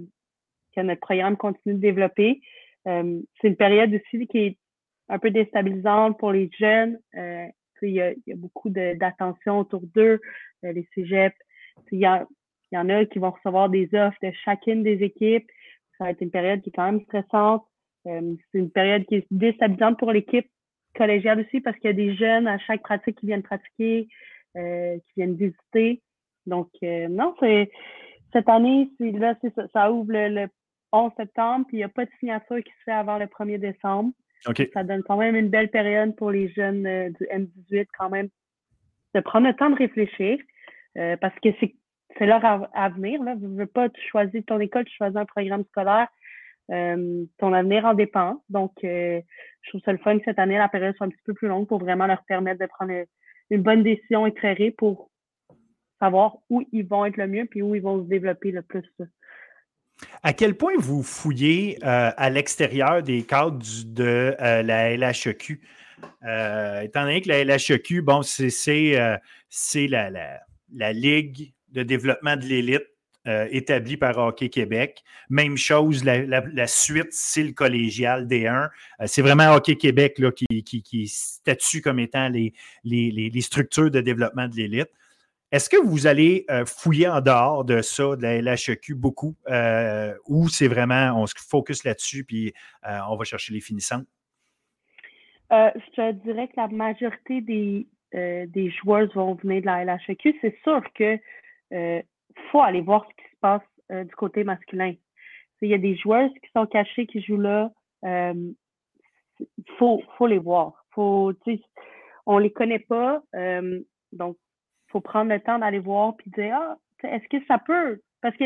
que notre programme continue de développer. Euh, c'est une période aussi qui est un peu déstabilisante pour les jeunes. Euh, il, y a, y a beaucoup d'attention autour d'eux, les cégeps. Il y, a, il y en a qui vont recevoir des offres de chacune des équipes. Ça va être une période qui est quand même stressante. c'est une période qui est déstabilisante pour l'équipe collégiale aussi parce qu'il y a des jeunes à chaque pratique qui viennent pratiquer. Euh, qui viennent visiter. Donc, euh, non, c'est cette année, c'est là, c'est ça, ça ouvre le, 11 septembre, puis il n'y a pas de signature qui se fait avant le 1er décembre. Ça donne quand même une belle période pour les jeunes euh, du M18 quand même de prendre le temps de réfléchir parce que c'est c'est leur avenir. Là. Tu ne pas choisir ton école, tu choisis un programme scolaire. ton avenir en dépend. Donc, je trouve ça le fun que cette année, la période soit un petit peu plus longue pour vraiment leur permettre de prendre une bonne décision éclairée pour savoir où ils vont être le mieux puis où ils vont se développer le plus. À quel point vous fouillez euh, à l'extérieur des cadres de euh, la LHEQ? Euh, étant donné que la LHEQ, bon, c'est la, la, la, Ligue de développement de l'élite euh, établi par Hockey Québec. Même chose, la, suite, c'est le collégial D1. Euh, c'est vraiment Hockey Québec là, qui, qui, statue comme étant les, les, structures de développement de l'élite. Est-ce que vous allez euh, fouiller en dehors de ça, de la LHEQ, beaucoup, ou c'est vraiment, on se focus là-dessus, puis on va chercher les finissants? je te dirais que la majorité des, des joueurs vont venir de la LHEQ. C'est sûr que faut aller voir ce qui se passe euh, du côté masculin. Il y a des joueurs qui sont cachés, qui jouent là. Il euh, faut, faut les voir. Faut, on les connaît pas. Euh, donc, faut prendre le temps d'aller voir puis dire Ah, est-ce que ça peut? Parce que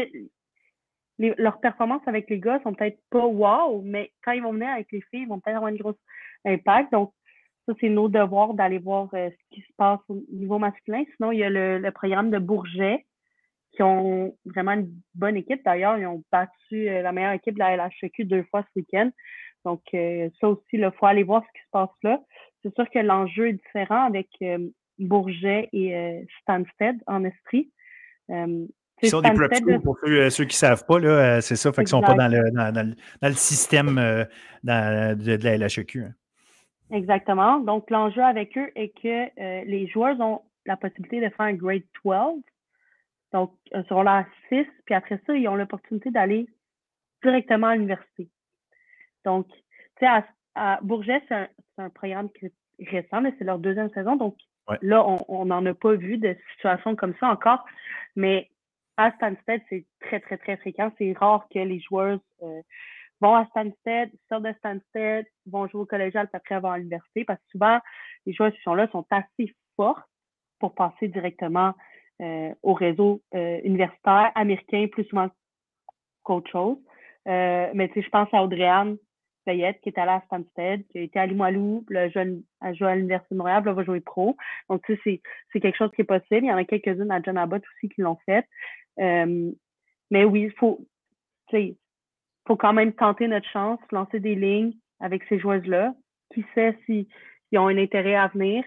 leurs performances avec les gars sont peut-être pas wow, mais quand ils vont venir avec les filles, ils vont peut-être avoir un gros impact. Donc, ça, c'est nos devoirs d'aller voir ce qui se passe au niveau masculin. Sinon, il y a le programme de Bourget qui ont vraiment une bonne équipe. D'ailleurs, ils ont battu euh, la meilleure équipe de la LHQ deux fois ce week-end. Donc, euh, ça aussi, il faut aller voir ce qui se passe là. C'est sûr que l'enjeu est différent avec euh, Bourget et Stansted en Estrie. Ils sont des prep schools pour ceux, qui ne savent pas, c'est ça, fait qu'ils ne sont pas dans le, dans, le système de, la LHQ. Hein. Exactement. Donc, l'enjeu avec eux est que les joueurs ont la possibilité de faire un grade 12 donc, ils là à 6, puis après ça, ils ont l'opportunité d'aller directement à l'université. Donc, tu sais, à, Bourget, c'est un, programme récent, mais c'est leur deuxième saison. Donc, là, on n'en a pas vu de situation comme ça encore. Mais à Stansted, c'est très, très, très fréquent. C'est rare que les joueurs euh, vont à Stansted, sortent de Stansted, vont jouer au collégial, puis après vont à l'université. Parce que souvent, les joueurs qui sont là sont assez forts pour passer directement au réseau euh, universitaire américain plus souvent qu'autre chose. Euh, mais tu sais, je pense à Audrey-Anne Payette qui est allée à Stansted, qui a été à Limoilou, le jeune a joué à l'Université de Montréal, là, va jouer pro. Donc, tu sais, c'est quelque chose qui est possible. Il y en a quelques-unes à John Abbott aussi qui l'ont fait. mais oui, il faut, faut quand même tenter notre chance, lancer des lignes avec ces joueuses-là. Qui sait s'ils ont un intérêt à venir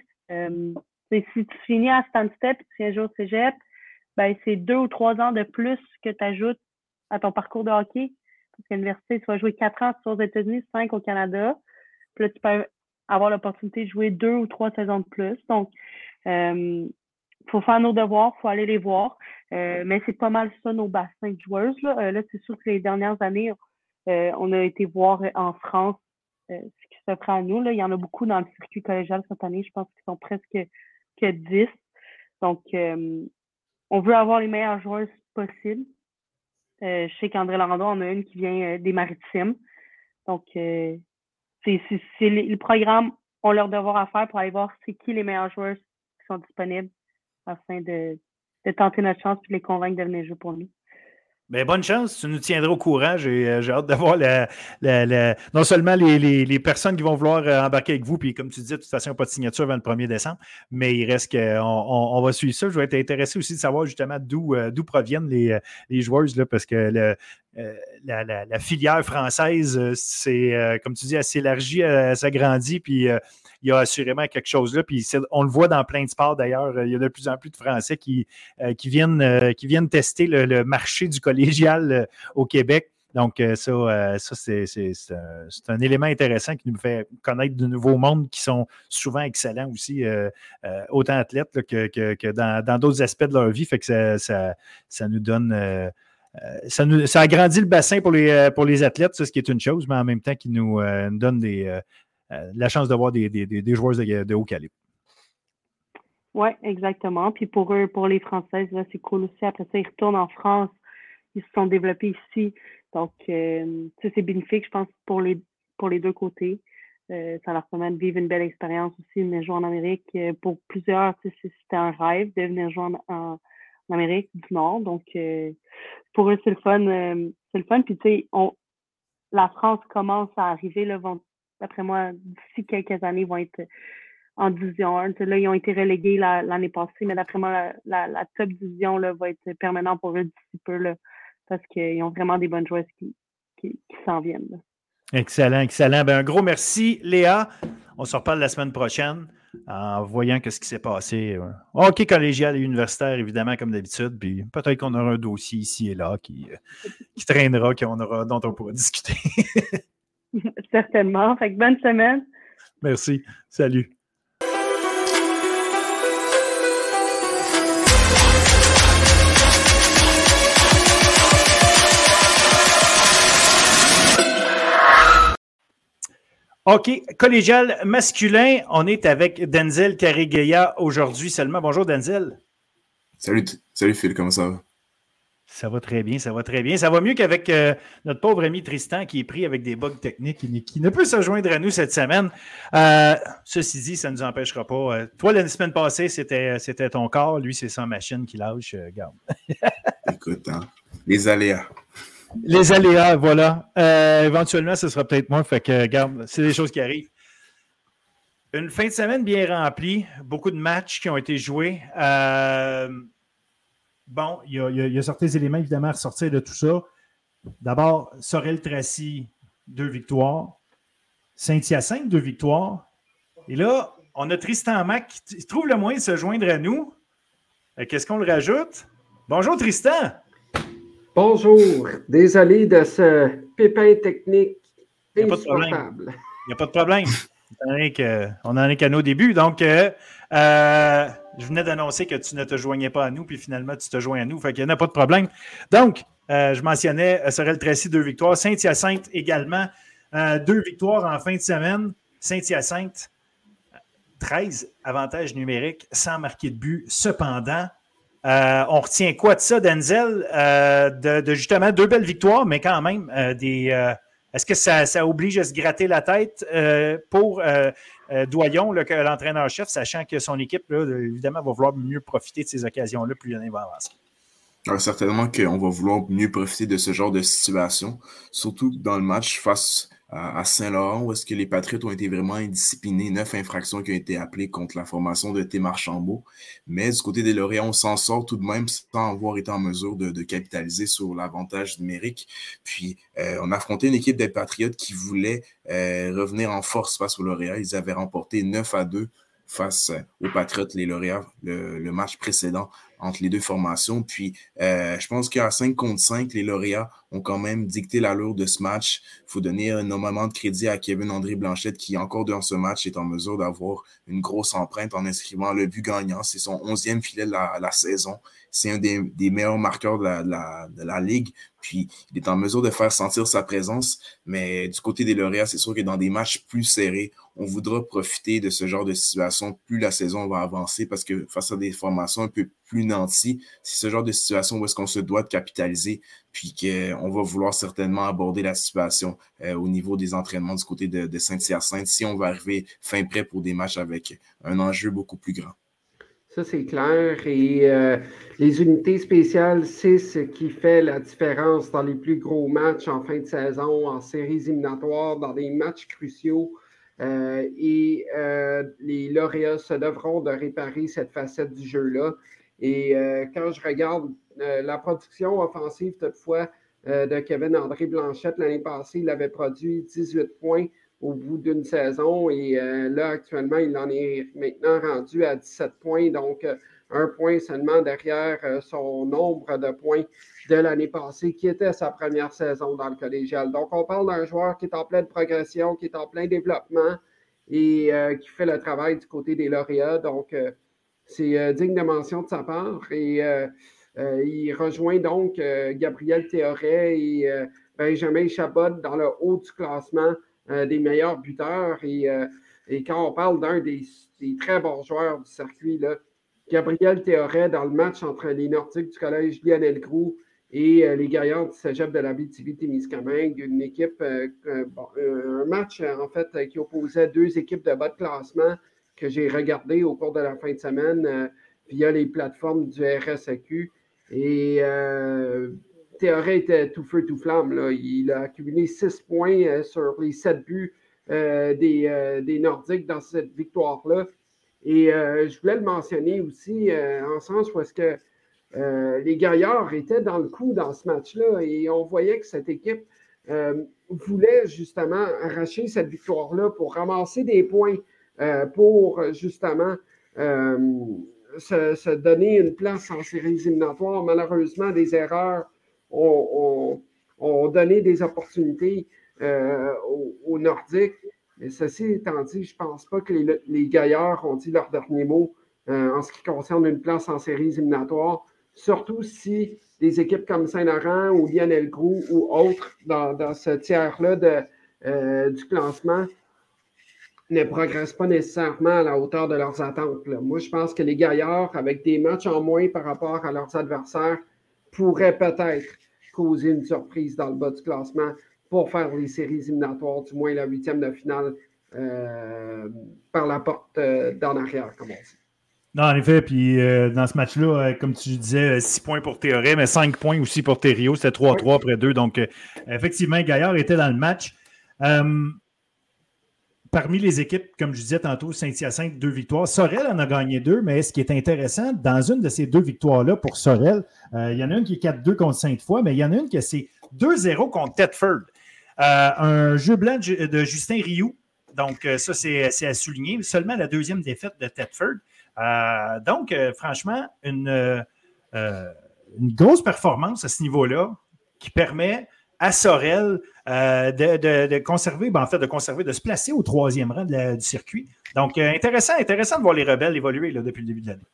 si tu finis à Stansted et tu viens jouer au cégep, ben, c'est deux ou trois ans de plus que tu ajoutes à ton parcours de hockey. Parce qu'à l'université, tu vas jouer quatre ans aux États-Unis, cinq au Canada. Puis là, tu peux avoir l'opportunité de jouer deux ou trois saisons de plus. Donc, il euh, faut faire nos devoirs, il faut aller les voir. Euh, mais c'est pas mal ça, nos bassins de joueuses. Là, euh, là c'est sûr que les dernières années, on a été voir en France ce qui s'offre à nous. Là. Il y en a beaucoup dans le circuit collégial cette année. Je pense qu'ils sont presque que 10. Donc, on veut avoir les meilleurs joueurs possibles. je sais qu'André Landon en a une qui vient des maritimes. Donc, c'est le programme ont leur devoir à faire pour aller voir c'est qui les meilleurs joueurs qui sont disponibles afin de, tenter notre chance et les convaincre de venir jouer pour nous. Mais bonne chance, tu nous tiendras au courant. J'ai euh, hâte d'avoir non seulement les, personnes qui vont vouloir euh, embarquer avec vous, puis comme tu disais, de toute façon, pas de signature avant le 1er décembre, mais il reste qu'on on, va suivre ça. Je vais être intéressé aussi de savoir justement d'où euh, proviennent les, les joueuses, là, parce que le, la, filière française, c'est, comme tu dis, elle s'élargit, elle s'agrandit, puis il y a assurément quelque chose là. Puis on le voit dans plein de sports d'ailleurs. Il y a de plus en plus de Français qui, euh, euh, viennent tester le, marché du collégial euh, au Québec. Donc, ça, c'est un élément intéressant qui nous fait connaître de nouveaux mondes qui sont souvent excellents aussi, autant athlètes que, dans d'autres aspects de leur vie. Fait que ça, ça, nous donne. ça, agrandit le bassin pour les, athlètes, ce qui est une chose, mais en même temps qui nous, donne des, la chance d'avoir des, des, des, joueurs de, haut calibre. Oui, exactement. Puis pour eux, pour les Françaises, c'est cool aussi. Après ça, ils retournent en France. Ils se sont développés ici. Donc, euh, c'est bénéfique, je pense, pour les, pour les deux côtés. Euh, ça leur permet de vivre une belle expérience aussi, de venir jouer en Amérique. pour plusieurs, c'était un rêve de venir jouer en, Amérique du Nord. Donc, pour eux, c'est le fun. c'est le fun. Puis, tu sais, la France commence à arriver, là, vont d'après moi, d'ici quelques années, vont être en division 1. Là, ils ont été relégués l'année passée, mais d'après moi, la, top division là, va être permanente pour eux d'ici peu, là, parce qu'ils ont vraiment des bonnes joueuses qui, qui, s'en viennent. Excellent, excellent. Ben, un gros merci, Léa. On se reparle la semaine prochaine en voyant ce qui s'est passé. OK, collégial et universitaire, évidemment, comme d'habitude. Puis peut-être qu'on aura un dossier ici et là qui, qui traînera, qu'on aura, dont on pourra discuter. Certainement. Fait que bonne semaine. Merci. Salut. OK, collégial masculin, on est avec Denzel Carigueya aujourd'hui seulement. Bonjour Denzel. Salut, salut Phil, comment ça va? Ça va très bien, ça va très bien. Ça va mieux qu'avec euh, notre pauvre ami Tristan qui est pris avec des bugs techniques et qui ne peut se joindre à nous cette semaine. Euh, ceci dit, ça ne nous empêchera pas. Euh, toi, la semaine passée, c'était, c'était ton corps. Lui, c'est sa machine qui lâche. garde. Écoute, hein, les aléas. Les aléas, voilà. éventuellement, ce sera peut-être moins. Fait que, garde, c'est des choses qui arrivent. Une fin de semaine bien remplie. Beaucoup de matchs qui ont été joués. Bon, il y, a, certains éléments évidemment à ressortir de tout ça. D'abord, Sorel Tracy, deux victoires. Saint-Hyacinthe, deux victoires. Et là, on a Tristan Mac qui trouve le moyen de se joindre à nous. Euh, qu'est-ce qu'on le rajoute? Bonjour Tristan. Bonjour. Désolé de ce pépin technique insupportable. Il n'y a pas de problème. On n'en est qu'à nos débuts. Donc, euh, euh, je venais d'annoncer que tu ne te joignais pas à nous, puis finalement, tu te joins à nous. Fait qu'il n'y a pas de problème. Donc, euh, je mentionnais euh, Sorel Tracy, deux victoires. Saint-Hyacinthe également, deux victoires en fin de semaine. Saint-Hyacinthe, 13 avantages numériques sans marquer de but. Cependant, on retient quoi de ça, Denzel? De, justement deux belles victoires, mais quand même des. Est-ce que ça, oblige à se gratter la tête pour euh, Doyon, l'entraîneur-chef, sachant que son équipe, évidemment, va vouloir mieux profiter de ces occasions-là plus l'année va avancer. Alors, certainement qu'on va vouloir mieux profiter de ce genre de situation, surtout dans le match face à, Saint-Laurent, où est-ce que les Patriotes ont été vraiment indisciplinés, neuf infractions qui ont été appelées contre la formation de T. Marchambault. Mais du côté des Lauréats, on s'en sort tout de même sans avoir été en mesure de, capitaliser sur l'avantage numérique. Puis, euh, on a affronté une équipe des Patriotes qui voulait euh, revenir en force face aux Lauréats. Ils avaient remporté 9 à 2 face aux Patriotes, les lauréats, le, match précédent entre les deux formations. Puis euh, je pense qu'à 5 contre 5, les lauréats ont quand même dicté l'allure de ce match. Il faut donner énormément de crédit à Kevin André Blanchette qui, encore dans ce match, est en mesure d'avoir une grosse empreinte en inscrivant le but gagnant. C'est son onzième filet de la, saison. C'est un des, meilleurs marqueurs de la, de la Ligue. Puis il est en mesure de faire sentir sa présence. Mais du côté des lauréats, c'est sûr que dans des matchs plus serrés, on voudra profiter de ce genre de situation plus la saison va avancer parce que face à des formations un peu plus nantis, c'est ce genre de situation où est-ce qu'on se doit de capitaliser, puis qu'on va vouloir certainement aborder la situation euh, au niveau des entraînements du côté de, de Saint-Hyacinthe si on va arriver fin prêt pour des matchs avec un enjeu beaucoup plus grand. Ça, c'est clair. Et euh, les unités spéciales, c'est ce qui fait la différence dans les plus gros matchs en fin de saison, en séries éliminatoires, dans des matchs cruciaux. Euh, et euh, les lauréats se devront de réparer cette facette du jeu-là. Et quand je regarde la production offensive, toutefois, de Kevin André Blanchette, l'année passée, il avait produit 18 points au bout d'une saison. Et euh, là, actuellement, il en est maintenant rendu à 17 points, donc euh, un point seulement derrière euh, son nombre de points de l'année passée, qui était sa première saison dans le collégial. Donc, on parle d'un joueur qui est en pleine progression, qui est en plein développement et qui fait le travail du côté des lauréats. Donc, c'est digne de mention de sa part. Et il rejoint donc Gabriel Théoret et Benjamin Chabot dans le haut du classement euh, des meilleurs buteurs. Euh, et, quand on parle d'un des, très bons joueurs du circuit, là, Gabriel Théoret dans le match entre les Nordiques du collège Lionel Groux et euh, les Gaillards du cégep de la BTV-Témiscamingue, une équipe, un match en fait qui opposait deux équipes de bas de classement que j'ai regardé au cours de la fin de semaine via les plateformes du RSAQ. Et Théoret était tout feu, tout flamme. Là. Il a accumulé six points euh, sur les sept buts euh, euh, des, Nordiques dans cette victoire-là. Et je voulais le mentionner aussi en sens où est-ce que les Gaillards étaient dans le coup dans ce match-là et on voyait que cette équipe voulait justement arracher cette victoire-là pour ramasser des points pour justement se, donner une place en séries éliminatoires. Malheureusement, des erreurs ont, donné des opportunités euh, aux, Nordiques. Mais ceci étant dit, je ne pense pas que les, Gaillards ont dit leur dernier mot euh, en ce qui concerne une place en séries éliminatoires, surtout si des équipes comme Saint-Laurent ou Lionel Groux ou autres dans, ce tiers-là euh, du classement ne progressent pas nécessairement à la hauteur de leurs attentes. Moi, je pense que les Gaillards, avec des matchs en moins par rapport à leurs adversaires, pourrait peut-être causer une surprise dans le bas du classement pour faire les séries éliminatoires, du moins la huitième de finale euh, par la porte euh, d'en arrière, comme on dit. Non, en effet, puis euh, dans ce match-là, comme tu disais, 6 points pour Théoré, mais 5 points aussi pour Thériault. C'était 3-3 après 2. Donc, effectivement, Gaillard était dans le match parmi les équipes, comme je disais tantôt, Saint-Hyacinthe, deux victoires. Sorel en a gagné deux, mais ce qui est intéressant, dans une de ces deux victoires-là pour Sorel, il y en a une qui est 4-2 contre Sainte-Foy, mais il y en a une qui est 2-0 contre Tedford. Euh, un jeu blanc de Justin Rioux. Donc, euh, ça, c'est à souligner. Seulement la deuxième défaite de Tedford. donc, franchement, une, grosse performance à ce niveau-là qui permet à Sorel euh, de, conserver, ben, en fait, de conserver, de se placer au troisième rang du circuit. Donc, euh, intéressant, intéressant de voir les rebelles évoluer depuis le début de l'année.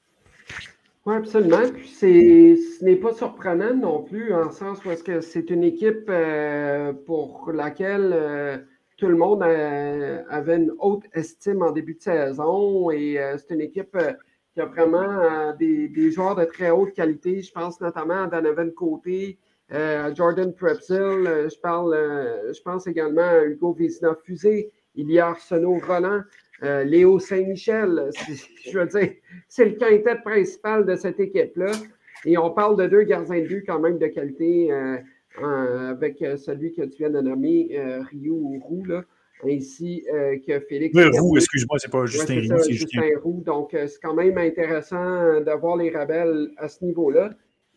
Oui, absolument. ce n'est pas surprenant non plus, en sens où est-ce que c'est une équipe euh, pour laquelle tout le monde avait une haute estime en début de saison et c'est une équipe qui a vraiment des, des, joueurs de très haute qualité. Je pense notamment à Donovan Côté, euh, Jordan Prepsil, euh, je, parle, euh, je pense également à Hugo Vézina-Fusé, il y a Arsenault Roland, Léo Saint-Michel. Je veux dire, c'est le quintet principal de cette équipe-là. Et on parle de deux gardiens de but quand même de qualité avec celui que tu viens de nommer, Rio Roux, là, ainsi que Félix. Oui, Roux, excuse-moi, c'est pas Justin c'est Justin Roux. Donc, c'est quand même intéressant d'avoir les rebelles à ce niveau-là.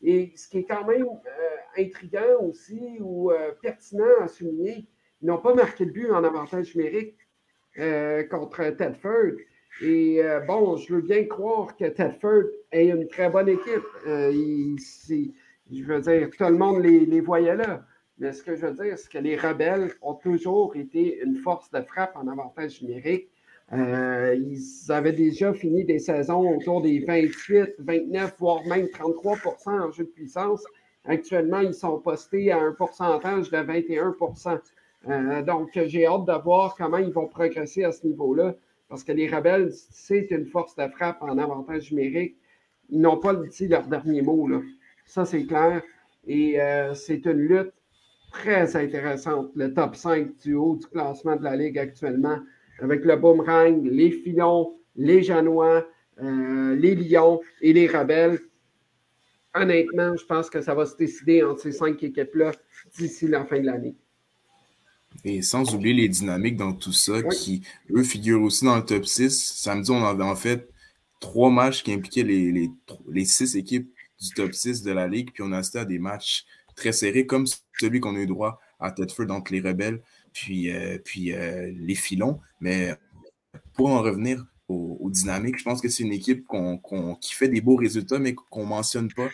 Et ce qui est quand même euh, intriguant aussi ou euh, pertinent à souligner, ils n'ont pas marqué le but en avantage numérique euh, contre Tedford. Et bon, je veux bien croire que Tedford est une très bonne équipe. je veux dire, tout le monde les, les voyait là. Mais ce que je veux dire, c'est que les rebelles ont toujours été une force de frappe en avantage numérique. Euh, ils avaient déjà fini des saisons autour des 28, 29, voire même 33% en jeu de puissance. Actuellement, ils sont postés à un pourcentage de 21 euh, Donc, j'ai hâte de voir comment ils vont progresser à ce niveau-là. Parce que les rebelles, c'est une force de frappe en avantage numérique. Ils n'ont pas dit leur dernier mot. Là. Ça, c'est clair. Et euh, c'est une lutte très intéressante, le top 5 du haut du classement de la Ligue actuellement, avec le Boomerang, les Filons, les Janois, euh, les Lions et les Rebelles. Honnêtement, je pense que ça va se décider entre ces cinq équipes-là d'ici la fin de l'année. Et sans oublier les dynamiques dans tout ça, qui, eux, figurent aussi dans le top 6. Samedi, on avait en fait trois matchs qui impliquaient les, les, les six équipes du top 6 de la Ligue, puis on a assisté à des matchs très serré, comme celui qu'on a eu droit à Tedford entre les rebelles puis, euh, puis euh, les filons. Mais pour en revenir aux, dynamiques, je pense que c'est une équipe qui fait des beaux résultats, mais qu'on ne mentionne pas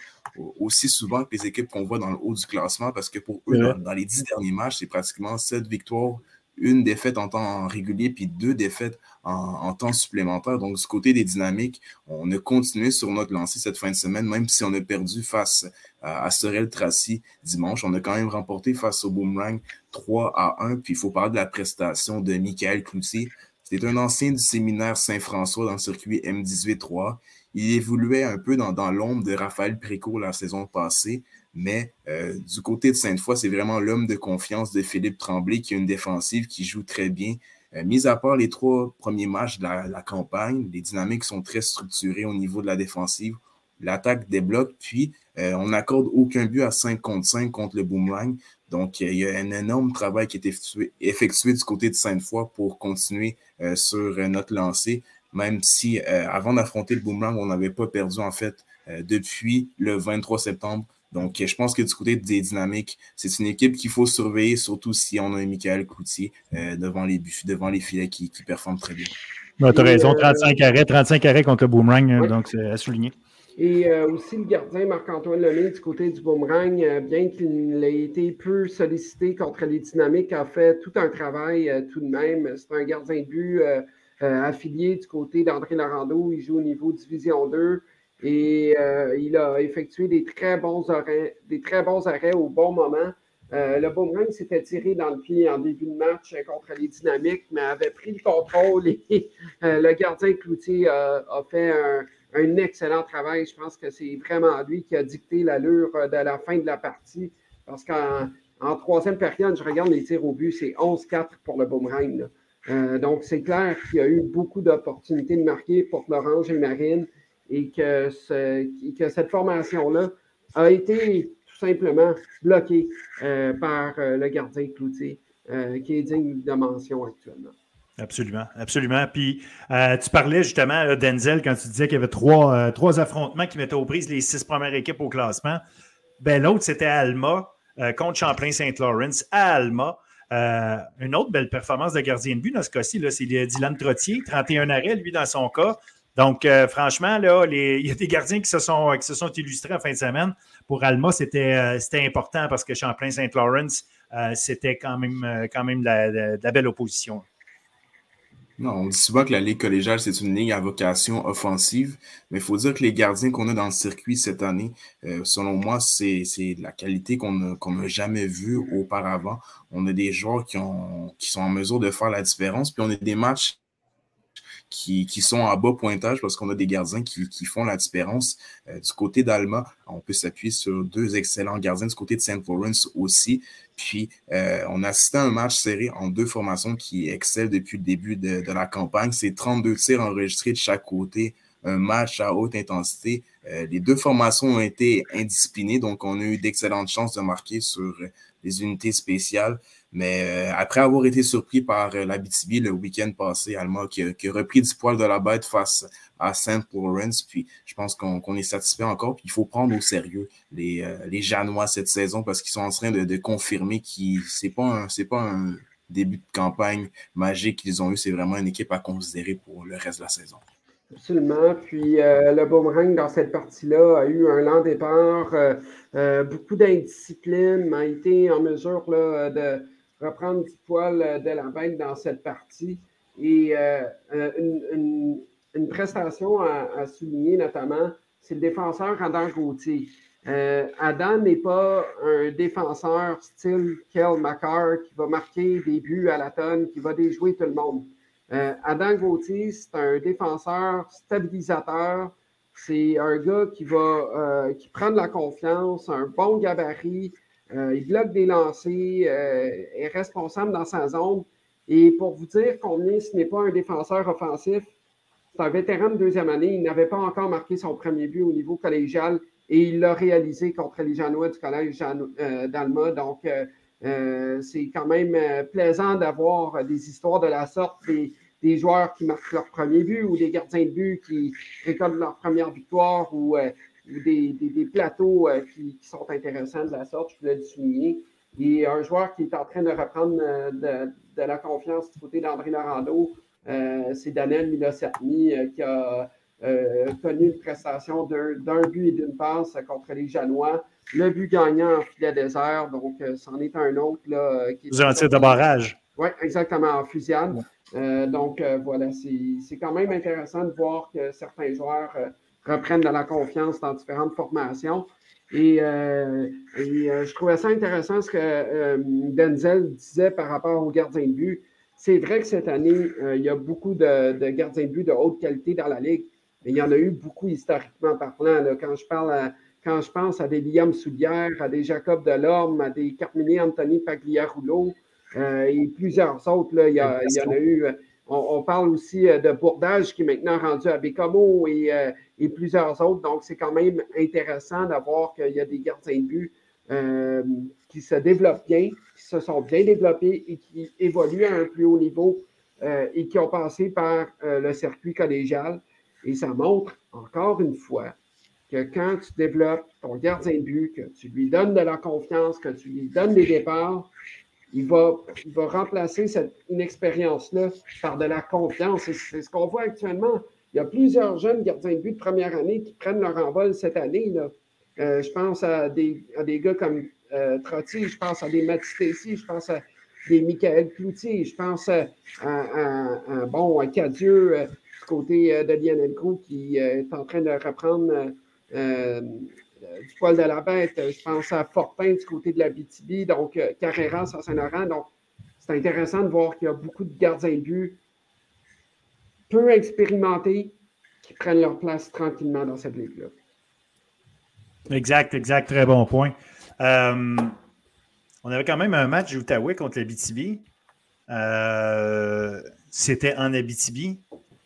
aussi souvent que les équipes qu'on voit dans le haut du classement, parce que pour eux, dans, dans les dix derniers matchs, c'est pratiquement sept victoires une défaite en temps régulier, puis deux défaites en, temps supplémentaire. Donc, du côté des dynamiques, on a continué sur notre lancée cette fin de semaine, même si on a perdu face à, Sorel Tracy dimanche. On a quand même remporté face au Boomerang 3 à 1. Puis, il faut parler de la prestation de Michael Cloutier. C'est un ancien du séminaire Saint-François dans le circuit M18-3. Il évoluait un peu dans, l'ombre de Raphaël Précourt la saison passée. Mais euh, du côté de Sainte-Foy, c'est vraiment l'homme de confiance de Philippe Tremblay qui a une défensive qui joue très bien. Euh, mis à part les trois premiers matchs de la, campagne, les dynamiques sont très structurées au niveau de la défensive. L'attaque débloque, puis on n'accorde aucun but à 5 contre 5 contre le Boomerang. Donc, il y a un énorme travail qui est effectué, effectué du côté de Sainte-Foy pour continuer sur notre lancée, même si avant d'affronter le Boomerang, on n'avait pas perdu en fait depuis le 23 septembre donc, je pense que du côté des dynamiques, c'est une équipe qu'il faut surveiller, surtout si on a un Michael Coutier euh, devant, les, devant les filets qui, qui performe très bien. tu as raison, 35 euh, arrêts, 35 arrêts contre le Boomerang, euh, donc c'est à souligner. Et aussi le gardien Marc-Antoine Lemay du côté du Boomerang, bien qu'il ait été peu sollicité contre les dynamiques, a fait tout un travail tout de même. C'est un gardien de but affilié du côté d'André Larando. Il joue au niveau Division 2. Et euh, il a effectué des très bons arrêts, des très bons arrêts au bon moment. Euh, le boomerang s'était tiré dans le pied en début de match contre les dynamiques, mais avait pris le contrôle et euh, le gardien Cloutier a, fait un, excellent travail. Je pense que c'est vraiment lui qui a dicté l'allure de la fin de la partie. Parce qu'en troisième période, je regarde les tirs au but, c'est 11-4 pour le boomerang. donc, c'est clair qu'il y a eu beaucoup d'opportunités de marquer pour l'Orange et Marine et que, cette formation-là a été tout simplement bloquée euh, par euh, le gardien Cloutier, euh, qui est digne de mention actuellement. Absolument, absolument. Puis tu parlais justement, Denzel, quand tu disais qu'il y avait trois, trois affrontements qui mettaient aux prises les six premières équipes au classement. Ben, L'autre, c'était Alma contre Champlain-Saint-Lawrence à Alma. une autre belle performance de gardien de but dans ce cas-ci, c'est Dylan Trottier, 31 arrêts, lui, dans son cas. Donc, euh, franchement, là, il y a des gardiens qui se sont, qui se sont illustrés en fin de semaine. Pour Alma, c'était euh, important parce que Champlain-Saint-Laurent, euh, c'était quand même, quand même de la, belle opposition. Non, on dit souvent que la Ligue collégiale, c'est une ligue à vocation offensive, mais il faut dire que les gardiens qu'on a dans le circuit cette année, selon moi, c'est de la qualité qu'on n'a jamais vue auparavant. On a des joueurs qui, ont, qui sont en mesure de faire la différence, puis on a des matchs qui, sont à bas pointage parce qu'on a des gardiens qui, font la différence. Euh, du côté d'Alma, on peut s'appuyer sur deux excellents gardiens. Du côté de St. Lawrence aussi. Puis, euh, on assisté à un match serré en deux formations qui excellent depuis le début de, la campagne. C'est 32 tirs enregistrés de chaque côté un match à haute intensité. Euh, les deux formations ont été indisciplinées, donc on a eu d'excellentes chances de marquer sur les unités spéciales. Mais euh, après avoir été surpris par euh, l'Abitibi le week-end passé, Alma qui a, repris du poil de la bête face à Saint Lawrence, puis je pense qu'on est satisfait encore. Puis il faut prendre au sérieux les, euh, les Janois cette saison parce qu'ils sont en train de, confirmer que c'est pas c'est pas début de campagne magique qu'ils ont eu. C'est vraiment une équipe à considérer pour le reste de la saison. Absolument. Puis euh, le boomerang dans cette partie-là a eu un lent départ, beaucoup d'indiscipline, a été en mesure de reprendre du poil de la bête dans cette partie. Et une, prestation à, souligner notamment, c'est le défenseur Adam Gauthier. Adam n'est pas un défenseur style Kel McCarr qui va marquer des buts à la tonne, qui va déjouer tout le monde. Euh, Adam Gauthier, c'est un défenseur stabilisateur. C'est un gars qui va euh, qui prend de la confiance, un bon gabarit, euh, il bloque des lancers, est responsable dans sa zone. Et pour vous dire combien ce n'est pas un défenseur offensif, c'est un vétéran de deuxième année. Il n'avait pas encore marqué son premier but au niveau collégial et il l'a réalisé contre les Janois du collège d'Alma. Donc, c'est quand même plaisant d'avoir des histoires de la sorte, des, des joueurs qui marquent leur premier but ou des gardiens de but qui récoltent leur première victoire ou, euh, des, plateaux euh, qui, sont intéressants de la sorte, je voulais le souligner. Et un joueur qui est en train de reprendre euh, de, la confiance du côté d'André Norando, c'est Daniel Milosatni qui a connu une prestation d'un but et d'une passe contre les Janois. Le but gagnant en filet désert, donc c'en est un autre. Là, qui est un tir de barrage. Oui, exactement, en fusillade. Euh, donc, euh, voilà, c'est quand même intéressant de voir que certains joueurs euh, reprennent de la confiance dans différentes formations. Et, je trouvais ça intéressant ce que Denzel disait par rapport aux gardiens de but. C'est vrai que cette année, il y a beaucoup de, gardiens de but de haute qualité dans la Ligue, il y en a eu beaucoup historiquement parlant. Quand, je parle quand je pense à des Liam Soulière, à des Jacob Delorme, à des Carmine Anthony Pagliarulo, euh, et plusieurs autres, il, y en a eu. Euh, on, parle aussi euh, de Bourdage qui est maintenant rendu à Bécamo et, et plusieurs autres. Donc, c'est quand même intéressant d'avoir qu'il y a des gardiens de but qui se développent bien, qui se sont bien développés et qui évoluent à un plus haut niveau et qui ont passé par le circuit collégial. Et ça montre encore une fois que quand tu développes ton gardien de but, que tu lui donnes de la confiance, que tu lui donnes des départs, il va, remplacer cette inexpérience-là par de la confiance. C'est ce qu'on voit actuellement. Il y a plusieurs jeunes gardiens de but de première année qui prennent leur envol cette année. Là. Euh, je pense à des, à des gars comme euh, Trotti, je pense à des Matisse je pense à des Michael Cloutier, je pense à, un bon Cadieux euh, du côté de Lionel Gros qui est en train de reprendre euh, du poil de la bête. Euh, je pense à Fortin du côté de la BTB, donc euh, Carreras à Saint-Laurent. Donc, c'est intéressant de voir qu'il y a beaucoup de gardiens de but peu expérimentés qui prennent leur place tranquillement dans cette ligue-là. Exact, exact. Très bon point. on avait quand même un match Outaouais contre la BTB. C'était en Abitibi.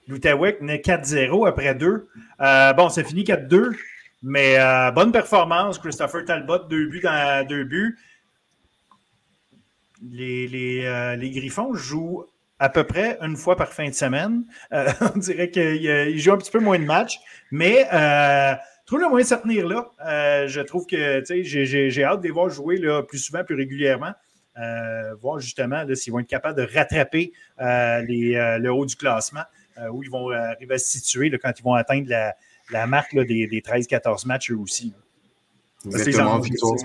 L'Outaouais venait 4-0 après deux. bon, ça finit 4-2. Mais euh, bonne performance, Christopher Talbot, deux buts dans deux buts. Les, euh, les, Griffons jouent à peu près une fois par fin de semaine. Euh, on dirait qu'ils jouent un petit peu moins de matchs, mais trouve le moyen de se tenir là. je trouve que j'ai hâte de les voir jouer là, plus souvent, plus régulièrement. voir justement s'ils vont être capables de rattraper les, le haut du classement, où ils vont arriver à se situer quand ils vont atteindre la, la marque des, 13-14 matchs eux aussi. Exactement, victoire.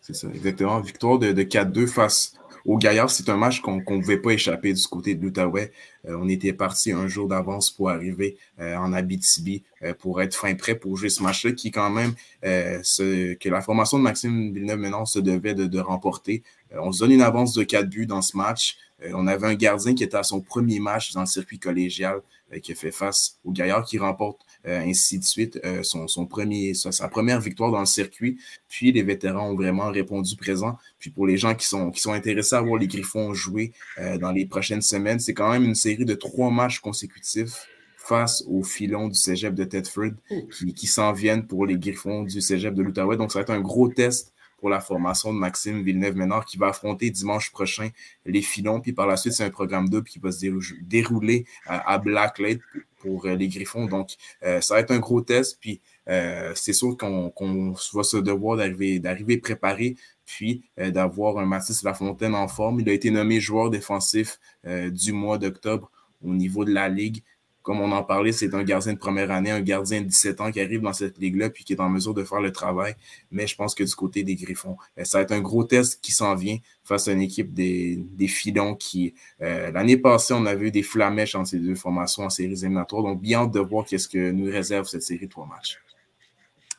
C'est ça, exactement. Victoire de, 4-2 face au Gaillard. C'est un match qu'on ne pouvait pas échapper du côté de l'Outaouais. Euh, on était parti un jour d'avance pour arriver euh, en Abitibi euh, pour être fin prêt pour jouer ce match-là qui, quand même, ce, que la formation de Maxime Villeneuve maintenant se devait de, de remporter. on se donne une avance de 4 buts dans ce match. on avait un gardien qui était à son premier match dans le circuit collégial qui a fait face au Gaillard qui remporte ainsi de suite, euh, son, son, premier, sa, première victoire dans le circuit. Puis les vétérans ont vraiment répondu présent. Puis pour les gens qui sont, qui sont intéressés à voir les Griffons jouer euh, dans les prochaines semaines, c'est quand même une série de trois matchs consécutifs face aux filons du cégep de Tedford qui, qui s'en viennent pour les Griffons du cégep de l'Outaouais. Donc ça va être un gros test pour la formation de Maxime Villeneuve-Ménard qui va affronter dimanche prochain les Filons. Puis par la suite, c'est un programme double qui va se dérouler à Blacklight pour les Griffons. Donc, ça va être un gros test. Puis c'est sûr qu'on va se devoir d'arriver préparé puis d'avoir un Mathis Lafontaine en forme. Il a été nommé joueur défensif du mois d'octobre au niveau de la Ligue comme on en parlait, c'est un gardien de première année, un gardien de 17 ans qui arrive dans cette ligue-là puis qui est en mesure de faire le travail. Mais je pense que du côté des Griffons, euh, ça va être un gros test qui s'en vient face à une équipe des, des Filons qui, euh, l'année passée, on avait eu des flamèches entre ces deux formations en séries éliminatoires. Donc, bien de voir qu'est-ce que nous réserve cette série de trois matchs.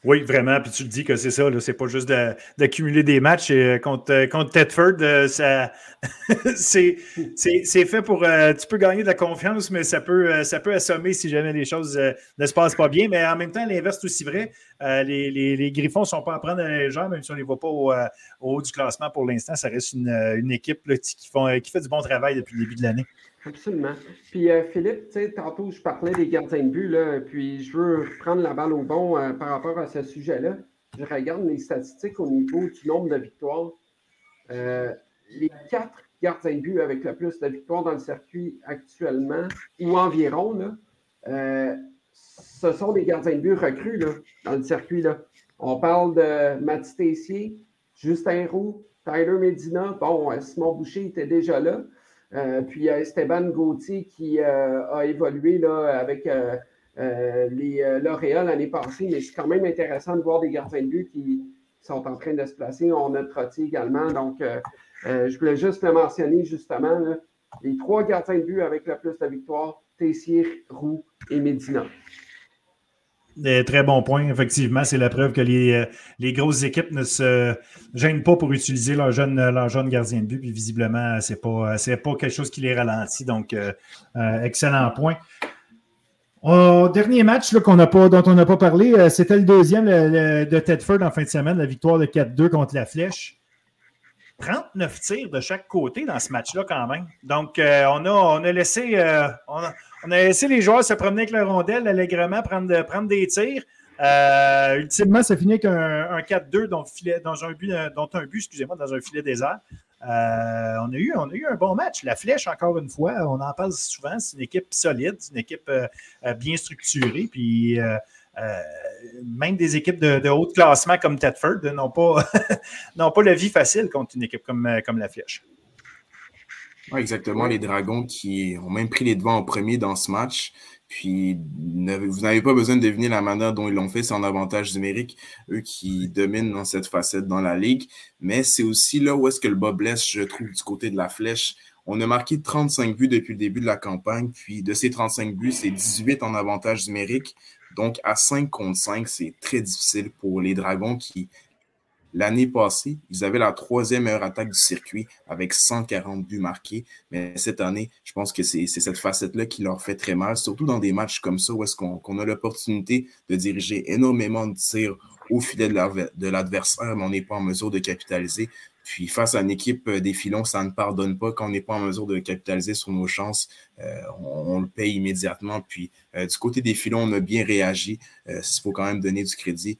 Oui, vraiment. Puis tu le dis que c'est ça, c'est pas juste d'accumuler des matchs. Et, contre, euh, contre Tedford, euh, c'est fait pour. Euh, tu peux gagner de la confiance, mais ça peut, ça peut assommer si jamais les choses ne se passent pas bien. Mais en même temps, l'inverse est aussi vrai. les, les, Griffons ne sont pas à prendre à la légère, même si on ne les voit pas au, haut du classement pour l'instant. Ça reste une, équipe qui, qui fait du bon travail depuis le début de l'année. Absolument. Puis euh, Philippe, tu sais, tantôt je parlais des gardiens de but, puis je veux prendre la balle au bon euh, par rapport à ce sujet-là. Je regarde les statistiques au niveau du nombre de victoires. Euh, les quatre gardiens de but avec le plus de victoires dans le circuit actuellement, ou environ, ce sont des gardiens de but recrues là, dans le circuit. Là. On parle de Mathis Tessier, Justin Roux, Tyler Medina. Bon, Simon Boucher était déjà là. Euh, puis il y a Esteban Gauthier qui euh, a évolué là, avec euh, les lauréats l'année passée, mais c'est quand même intéressant de voir des gardiens de but qui, sont en train de se placer. On a Trotti également. Donc, je voulais juste le mentionner justement. les trois gardiens de but avec le plus de victoires, Tessier, Roux et Medina très bon point, effectivement. C'est la preuve que les, euh, les, grosses équipes ne se gênent pas pour utiliser leur jeune, leur jeune gardien de but. Visiblement, ce n'est pas, quelque chose qui les ralentit. Donc, euh, euh, excellent point. dernier match pas, dont on n'a pas parlé, c'était le deuxième de Tedford en fin de semaine, la victoire de 4-2 contre la Flèche. 39 tirs de chaque côté dans ce match-là, quand même. Donc, on, a, on, a laissé, on a laissé les joueurs se promener avec la rondelle allègrement, prendre, prendre des tirs. Euh, ultimement, ça finit avec un, 4-2 dans, un but, euh, dont un but, excusez-moi, dans un filet désert. Euh, on, a eu, on a eu un bon match. La flèche, encore une fois, on en parle souvent. C'est une équipe solide, une équipe bien structurée. Puis même des équipes de, haut classement comme Tedford n'ont pas, pas la vie facile contre une équipe comme, comme la flèche exactement. Les Dragons qui ont même pris les devants en premier dans ce match. Puis, vous n'avez pas besoin de deviner la manière dont ils l'ont fait, c'est en avantage numérique, eux qui dominent dans cette facette dans la ligue. Mais c'est aussi là où est-ce que le bas blesse, je trouve, du côté de la flèche. On a marqué 35 buts depuis le début de la campagne, puis de ces 35 buts, c'est 18 en avantage numérique. Donc, à 5 contre 5, c'est très difficile pour les Dragons qui L'année passée, ils avaient la troisième meilleure attaque du circuit avec 140 buts marqués. Mais cette année, je pense que c'est cette facette-là qui leur fait très mal, surtout dans des matchs comme ça où est-ce qu'on a l'opportunité de diriger énormément de tirs au filet de l'adversaire, mais on n'est pas en mesure de capitaliser. Puis face à une équipe euh, des filons, ça ne pardonne pas. Quand on n'est pas en mesure de capitaliser sur nos chances, euh, on, le paye immédiatement. Puis euh, du côté des filons, on a bien réagi. Il faut quand même donner du crédit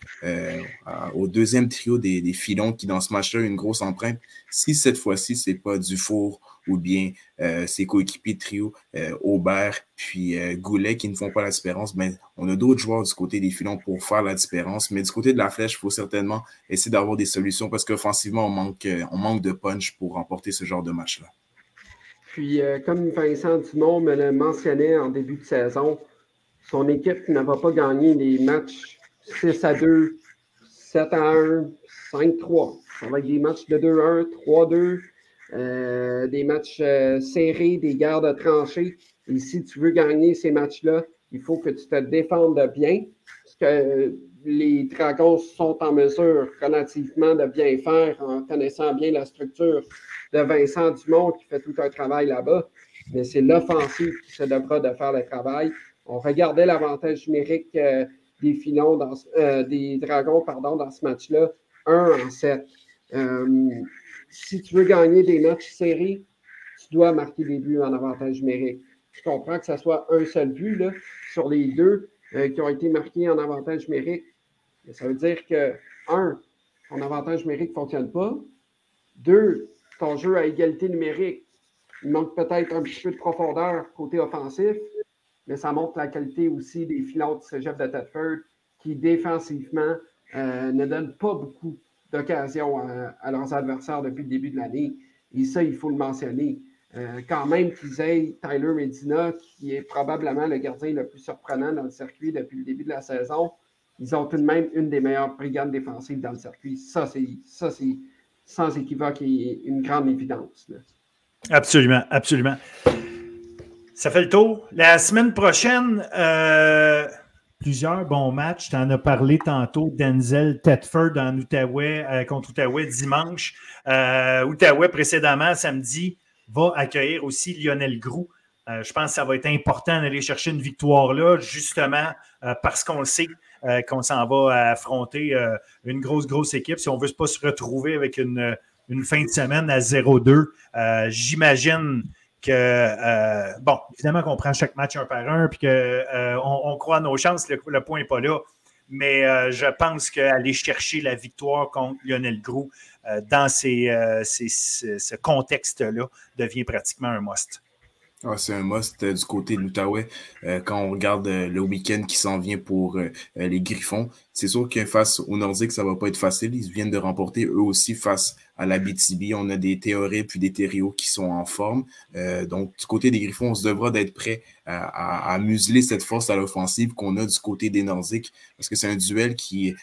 au deuxième trio des, des filons qui, dans ce match-là, une grosse empreinte. Si cette fois-ci, ce n'est pas du four ou bien euh, ses coéquipiers trio, euh, Aubert puis euh, Goulet, qui ne font pas la différence, mais on a d'autres joueurs du côté des filons pour faire la différence. Mais du côté de la flèche, il faut certainement essayer d'avoir des solutions parce qu'offensivement, on manque, on manque de punch pour remporter ce genre de match-là. Puis, comme Vincent Dumont me l'a mentionné en début de saison, son équipe ne va pas gagner des matchs 6 à 2, 7 à 1, 5-3. Ça va être des matchs de 2-1, 3-2, euh, des matchs euh, serrés, des guerres de tranchées. Et si tu veux gagner ces matchs-là, il faut que tu te défendes bien, ce que les Dragons sont en mesure relativement de bien faire en connaissant bien la structure de Vincent Dumont qui fait tout un travail là-bas. Mais c'est l'offensive qui se devra de faire le travail. On regardait l'avantage numérique euh, des filons dans, des Dragons pardon, dans ce match-là, 1 en 7 si tu veux gagner des matchs serrés, tu dois marquer des buts en avantage numérique. Je comprends que ce soit un seul but là, sur les deux euh, qui ont été marqués en avantage numérique. Ça veut dire que, un, ton avantage numérique ne fonctionne pas. Deux, ton jeu à égalité numérique, il manque peut-être un petit peu de profondeur côté offensif, mais ça montre la qualité aussi des filons de cégep de Tedford qui, défensivement, euh, ne donnent pas beaucoup d'occasions à, leurs adversaires depuis le début de l'année. Et ça, il faut le mentionner. Euh, quand même qu'ils aient Tyler Medina, qui est probablement le gardien le plus surprenant dans le circuit depuis le début de la saison, ils ont tout de même une des meilleures brigades défensives dans le circuit. Ça, c'est sans équivoque une grande évidence. Absolument, absolument. Ça fait le tour. La semaine prochaine, euh, plusieurs bons matchs. Tu en as parlé tantôt. Denzel Tetford en Outaouais, euh, contre Outaouais dimanche. Euh, Outaouais précédemment, samedi, va accueillir aussi Lionel Groux. je pense que ça va être important d'aller chercher une victoire là, justement parce qu'on le sait. Euh, qu'on s'en va affronter euh, une grosse, grosse équipe. Si on ne veut pas se retrouver avec une, fin de semaine à 0-2, euh, j'imagine que, bon, évidemment qu'on prend chaque match un par un, puis qu'on on croit à nos chances, le, point n'est pas là. Mais je pense qu'aller chercher la victoire contre Lionel Grou dans ce contexte-là devient pratiquement un must. Ah, c'est un must euh, du côté de l'Outaouais. Euh, quand on regarde euh, le week-end qui s'en vient pour les Griffons, c'est sûr que face aux Nordiques, ça va pas être facile. Ils viennent de remporter eux aussi face à la BTB. On a des théories puis des théorios qui sont en forme. donc, du côté des Griffons, on se devra d'être prêt à, museler cette force à l'offensive qu'on a du côté des Nordiques parce que c'est un duel qui,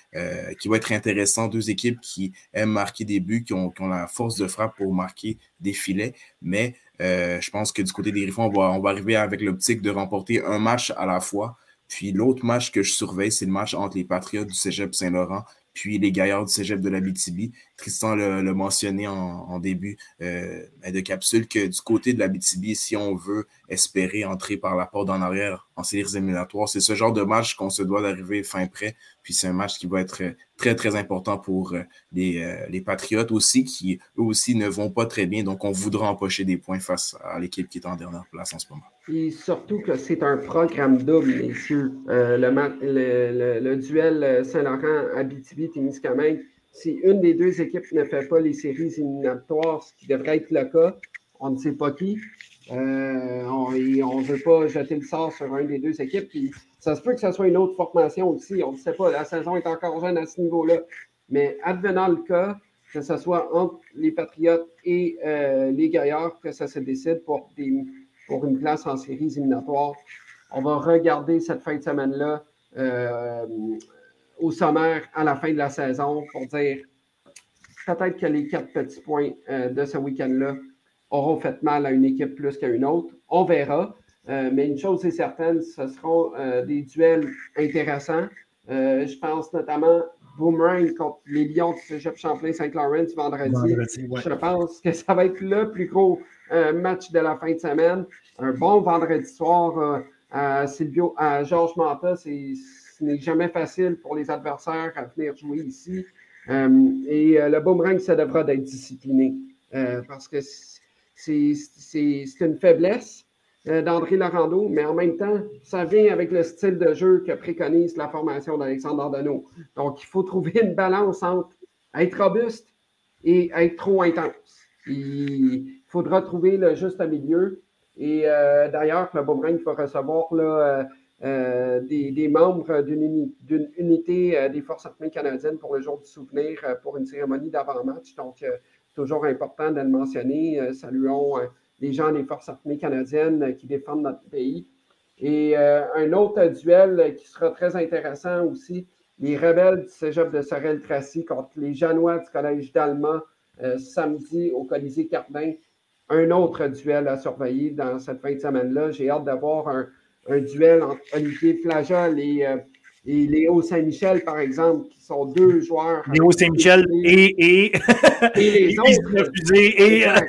qui va être intéressant. Deux équipes qui aiment marquer des buts, qui ont, qui ont la force de frappe pour marquer des filets, mais euh, je pense que du côté des Griffons, on va, on va arriver avec l'optique de remporter un match à la fois. Puis l'autre match que je surveille, c'est le match entre les Patriotes du Cégep Saint-Laurent puis les gaillards du cégep de la BTB. Tristan l'a mentionné en, début euh, de capsule que du côté de la BTB, si on veut espérer entrer par la porte en arrière en séries éliminatoires, c'est ce genre de match qu'on se doit d'arriver fin prêt. Puis c'est un match qui va être très, très important pour euh, les, euh, les, Patriotes aussi, qui eux aussi ne vont pas très bien. Donc on voudra empocher des points face à l'équipe qui est en dernière place en ce moment. Et surtout que c'est un programme double, messieurs. Le, le, duel Saint-Laurent-Abitibi-Témiscamingue, si une des deux équipes ne fait pas les séries éliminatoires, ce qui devrait être le cas, on ne sait pas qui. Euh, on ne veut pas jeter le sort sur une des deux équipes. Puis ça se peut que ce soit une autre formation aussi. On ne sait pas. La saison est encore jeune à ce niveau-là. Mais advenant le cas, que ce soit entre les Patriotes et euh, les Gaillards, que ça se décide pour des pour une place en séries éliminatoires. On va regarder cette fin de semaine-là euh, au sommaire à la fin de la saison pour dire peut-être que les quatre petits points euh, de ce week-end-là auront fait mal à une équipe plus qu'à une autre. On verra. Euh, mais une chose est certaine, ce seront des duels intéressants. je pense notamment Boomerang contre les Lions du Cégep Champlain-Saint-Laurent vendredi. Je pense que ça va être le plus gros match de la fin de semaine. Un bon vendredi soir euh, à Silvio, à Georges Manta. N'est jamais facile pour les adversaires à venir jouer ici. Euh, et euh, le boomerang, ça devra d'être discipliné parce que c'est une faiblesse d'André Larando, mais en même temps, ça vient avec le style de jeu que préconise la formation d'Alexandre Ardenneau. Donc, il faut trouver une balance entre être robuste et être trop intense. Il faudra trouver le juste milieu. Et euh, d'ailleurs, le Boomerang va recevoir là, euh, euh, des, membres d'une unité des Forces armées canadiennes pour le jour du souvenir pour une cérémonie d'avant-match. Donc, toujours important de le mentionner. saluons les gens des Forces armées canadiennes qui défendent notre pays. Et un autre duel qui sera très intéressant aussi, les rebelles du cégep de Sorel-Tracy contre les Janois du Collège d'Alma samedi au Colisée Cardin un autre duel à surveiller dans cette fin de semaine-là. J'ai hâte d'avoir un, duel entre Olivier Flajol et, euh, et Léo Saint-Michel, par exemple, qui sont deux joueurs. Léo Saint-Michel et, et, et les autres. et, euh,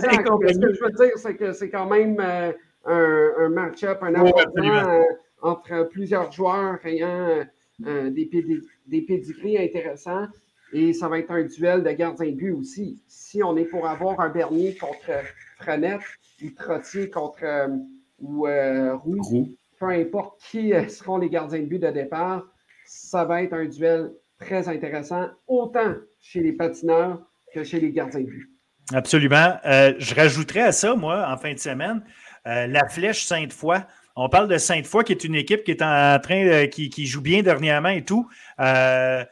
Ce que je veux dire, c'est que c'est quand même euh, un, match-up, un affrontement entre plusieurs joueurs ayant des, des pédigris intéressants. Et ça va être un duel de gardiens de but aussi. Si on est pour avoir un Bernier contre Frenette ou Trottier contre ou, euh, Roux, peu importe qui euh, seront les gardiens de but de départ, ça va être un duel très intéressant, autant chez les patineurs que chez les gardiens de but. Absolument. Euh, je rajouterais à ça, moi, en fin de semaine, euh, la flèche Sainte-Foy. On parle de Sainte-Foy, qui est une équipe qui est en train, qui, qui, joue bien dernièrement et tout. Euh,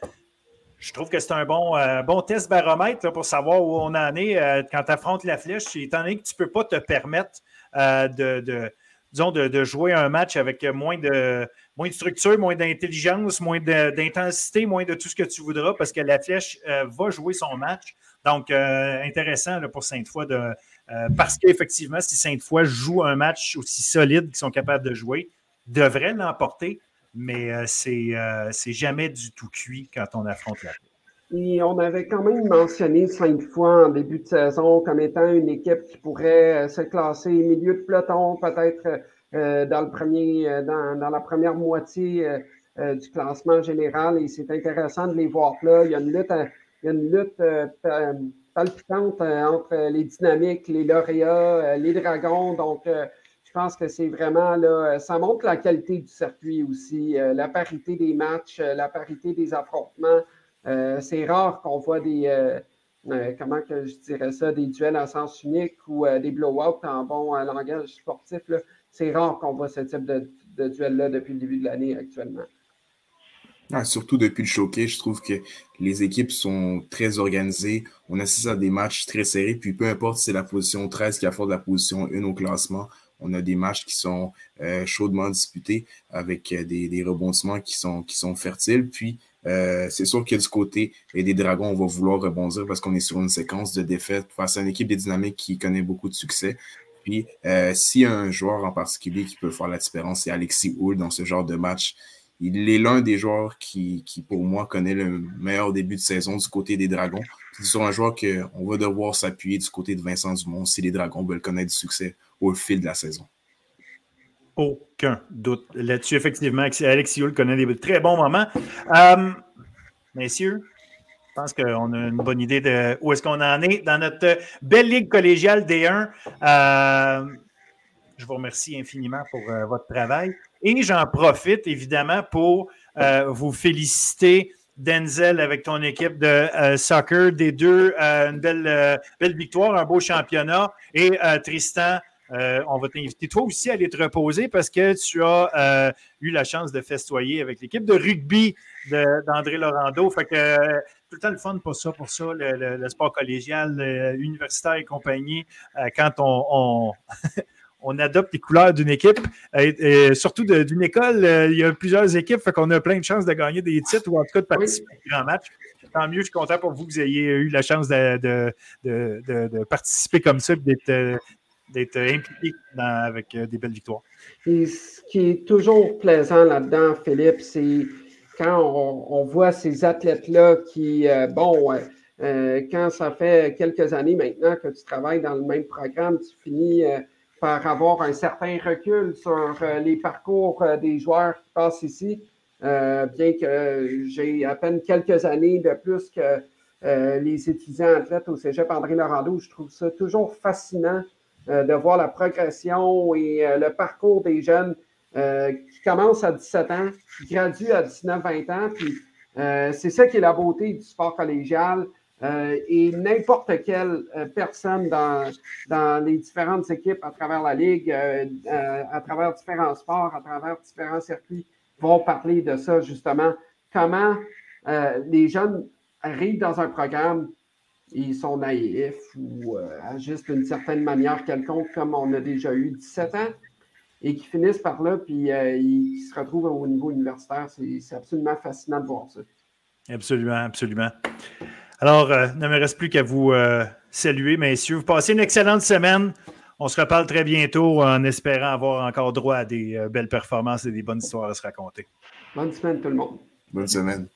je trouve que c'est un bon, bon test baromètre pour savoir où on en est quand tu affrontes la flèche, étant donné que tu ne peux pas te permettre de, de, disons, de, jouer un match avec moins de, moins de structure, moins d'intelligence, moins d'intensité, moins de tout ce que tu voudras, parce que la flèche va jouer son match. Donc, euh, intéressant pour Sainte-Foy de. Euh, parce qu'effectivement, si Sainte-Foy joue un match aussi solide qu'ils sont capables de jouer, devrait l'emporter, mais euh, c'est jamais du tout cuit quand on affronte la et on avait quand même mentionné Sainte-Foy en début de saison comme étant une équipe qui pourrait se classer milieu de peloton, peut-être dans, le premier, dans, la première moitié du classement général. Et c'est intéressant de les voir là. Il y a une lutte il y a une lutte euh, palpitante euh, entre les dynamiques, les lauréats, euh, les dragons. Donc, je pense que c'est vraiment là, ça montre la qualité du circuit aussi, la parité des matchs, la parité des affrontements. C'est rare qu'on voit des, comment que je dirais ça, des duels en sens unique ou des blow-outs en bon langage sportif. C'est rare qu'on voit ce type de, de duel-là depuis le début de l'année actuellement. Ah, surtout depuis le showcase, je trouve que les équipes sont très organisées. On assiste à des matchs très serrés. Puis peu importe si c'est la position 13 qui affronte la position 1 au classement, on a des matchs qui sont euh, chaudement disputés avec euh, des, des, rebondissements qui sont, qui sont fertiles. Puis euh, c'est sûr que du côté des Dragons, on va vouloir rebondir parce qu'on est sur une séquence de défaites face à une équipe des Dynamiques qui connaît beaucoup de succès. Puis s'il y a un joueur en particulier qui peut faire la différence, c'est Alexis Hull dans ce genre de match il est l'un des joueurs qui, pour moi, connaît le meilleur début de saison du côté des Dragons. C'est sur un joueur qu'on va devoir s'appuyer du côté de Vincent Dumont si les Dragons veulent connaître du succès au fil de la saison. Aucun doute là-dessus. Effectivement, Alexis Hull connaît des très bons moments. Euh, messieurs, je pense qu'on a une bonne idée de où est-ce qu'on en est dans notre belle ligue collégiale D1. Euh, je vous remercie infiniment pour euh, votre travail. Et j'en profite évidemment pour vous féliciter, Denzel, avec ton équipe de soccer, des deux, une belle, belle victoire, un beau championnat. Et Tristan, on va t'inviter toi aussi à aller te reposer parce que tu as eu la chance de festoyer avec l'équipe de rugby d'André Laurando. Fait que tout le temps le fun pour ça, pour ça, le, sport collégial, universitaire et compagnie, quand on on adopte les couleurs d'une équipe, et, surtout d'une école. Euh, il y a plusieurs équipes, fait qu'on a plein de chances de gagner des titres ou en tout cas de participer à des grands matchs. Tant mieux, je suis content pour vous que vous ayez eu la chance de, participer comme ça et d'être impliqué avec euh, des belles victoires. Et ce qui est toujours plaisant là-dedans, Philippe, c'est quand on, voit ces athlètes-là qui, euh, bon, quand ça fait quelques années maintenant que tu travailles dans le même programme, tu finis par avoir un certain recul sur euh, les parcours euh, des joueurs qui passent ici, euh, bien que j'ai à peine quelques années de plus que les étudiants athlètes au Cégep André Laurando. Je trouve ça toujours fascinant de voir la progression et le parcours des jeunes qui commencent à 17 ans, qui graduent à 19-20 ans. Puis c'est ça qui est la beauté du sport collégial. Euh, et n'importe quelle euh, personne dans, dans les différentes équipes à travers la Ligue, euh, à travers différents sports, à travers différents circuits, vont parler de ça, justement. Comment les jeunes arrivent dans un programme, ils sont naïfs ou agissent d'une certaine manière quelconque, comme on a déjà eu 17 ans, et qui finissent par là, puis ils se retrouvent au niveau universitaire. C'est absolument fascinant de voir ça. Absolument, absolument. Alors, euh, ne me reste plus qu'à vous euh, saluer, messieurs. Vous passez une excellente semaine. On se reparle très bientôt en espérant avoir encore droit à des euh, belles performances et des bonnes histoires à se raconter. Bonne semaine, tout le monde. Bonne semaine.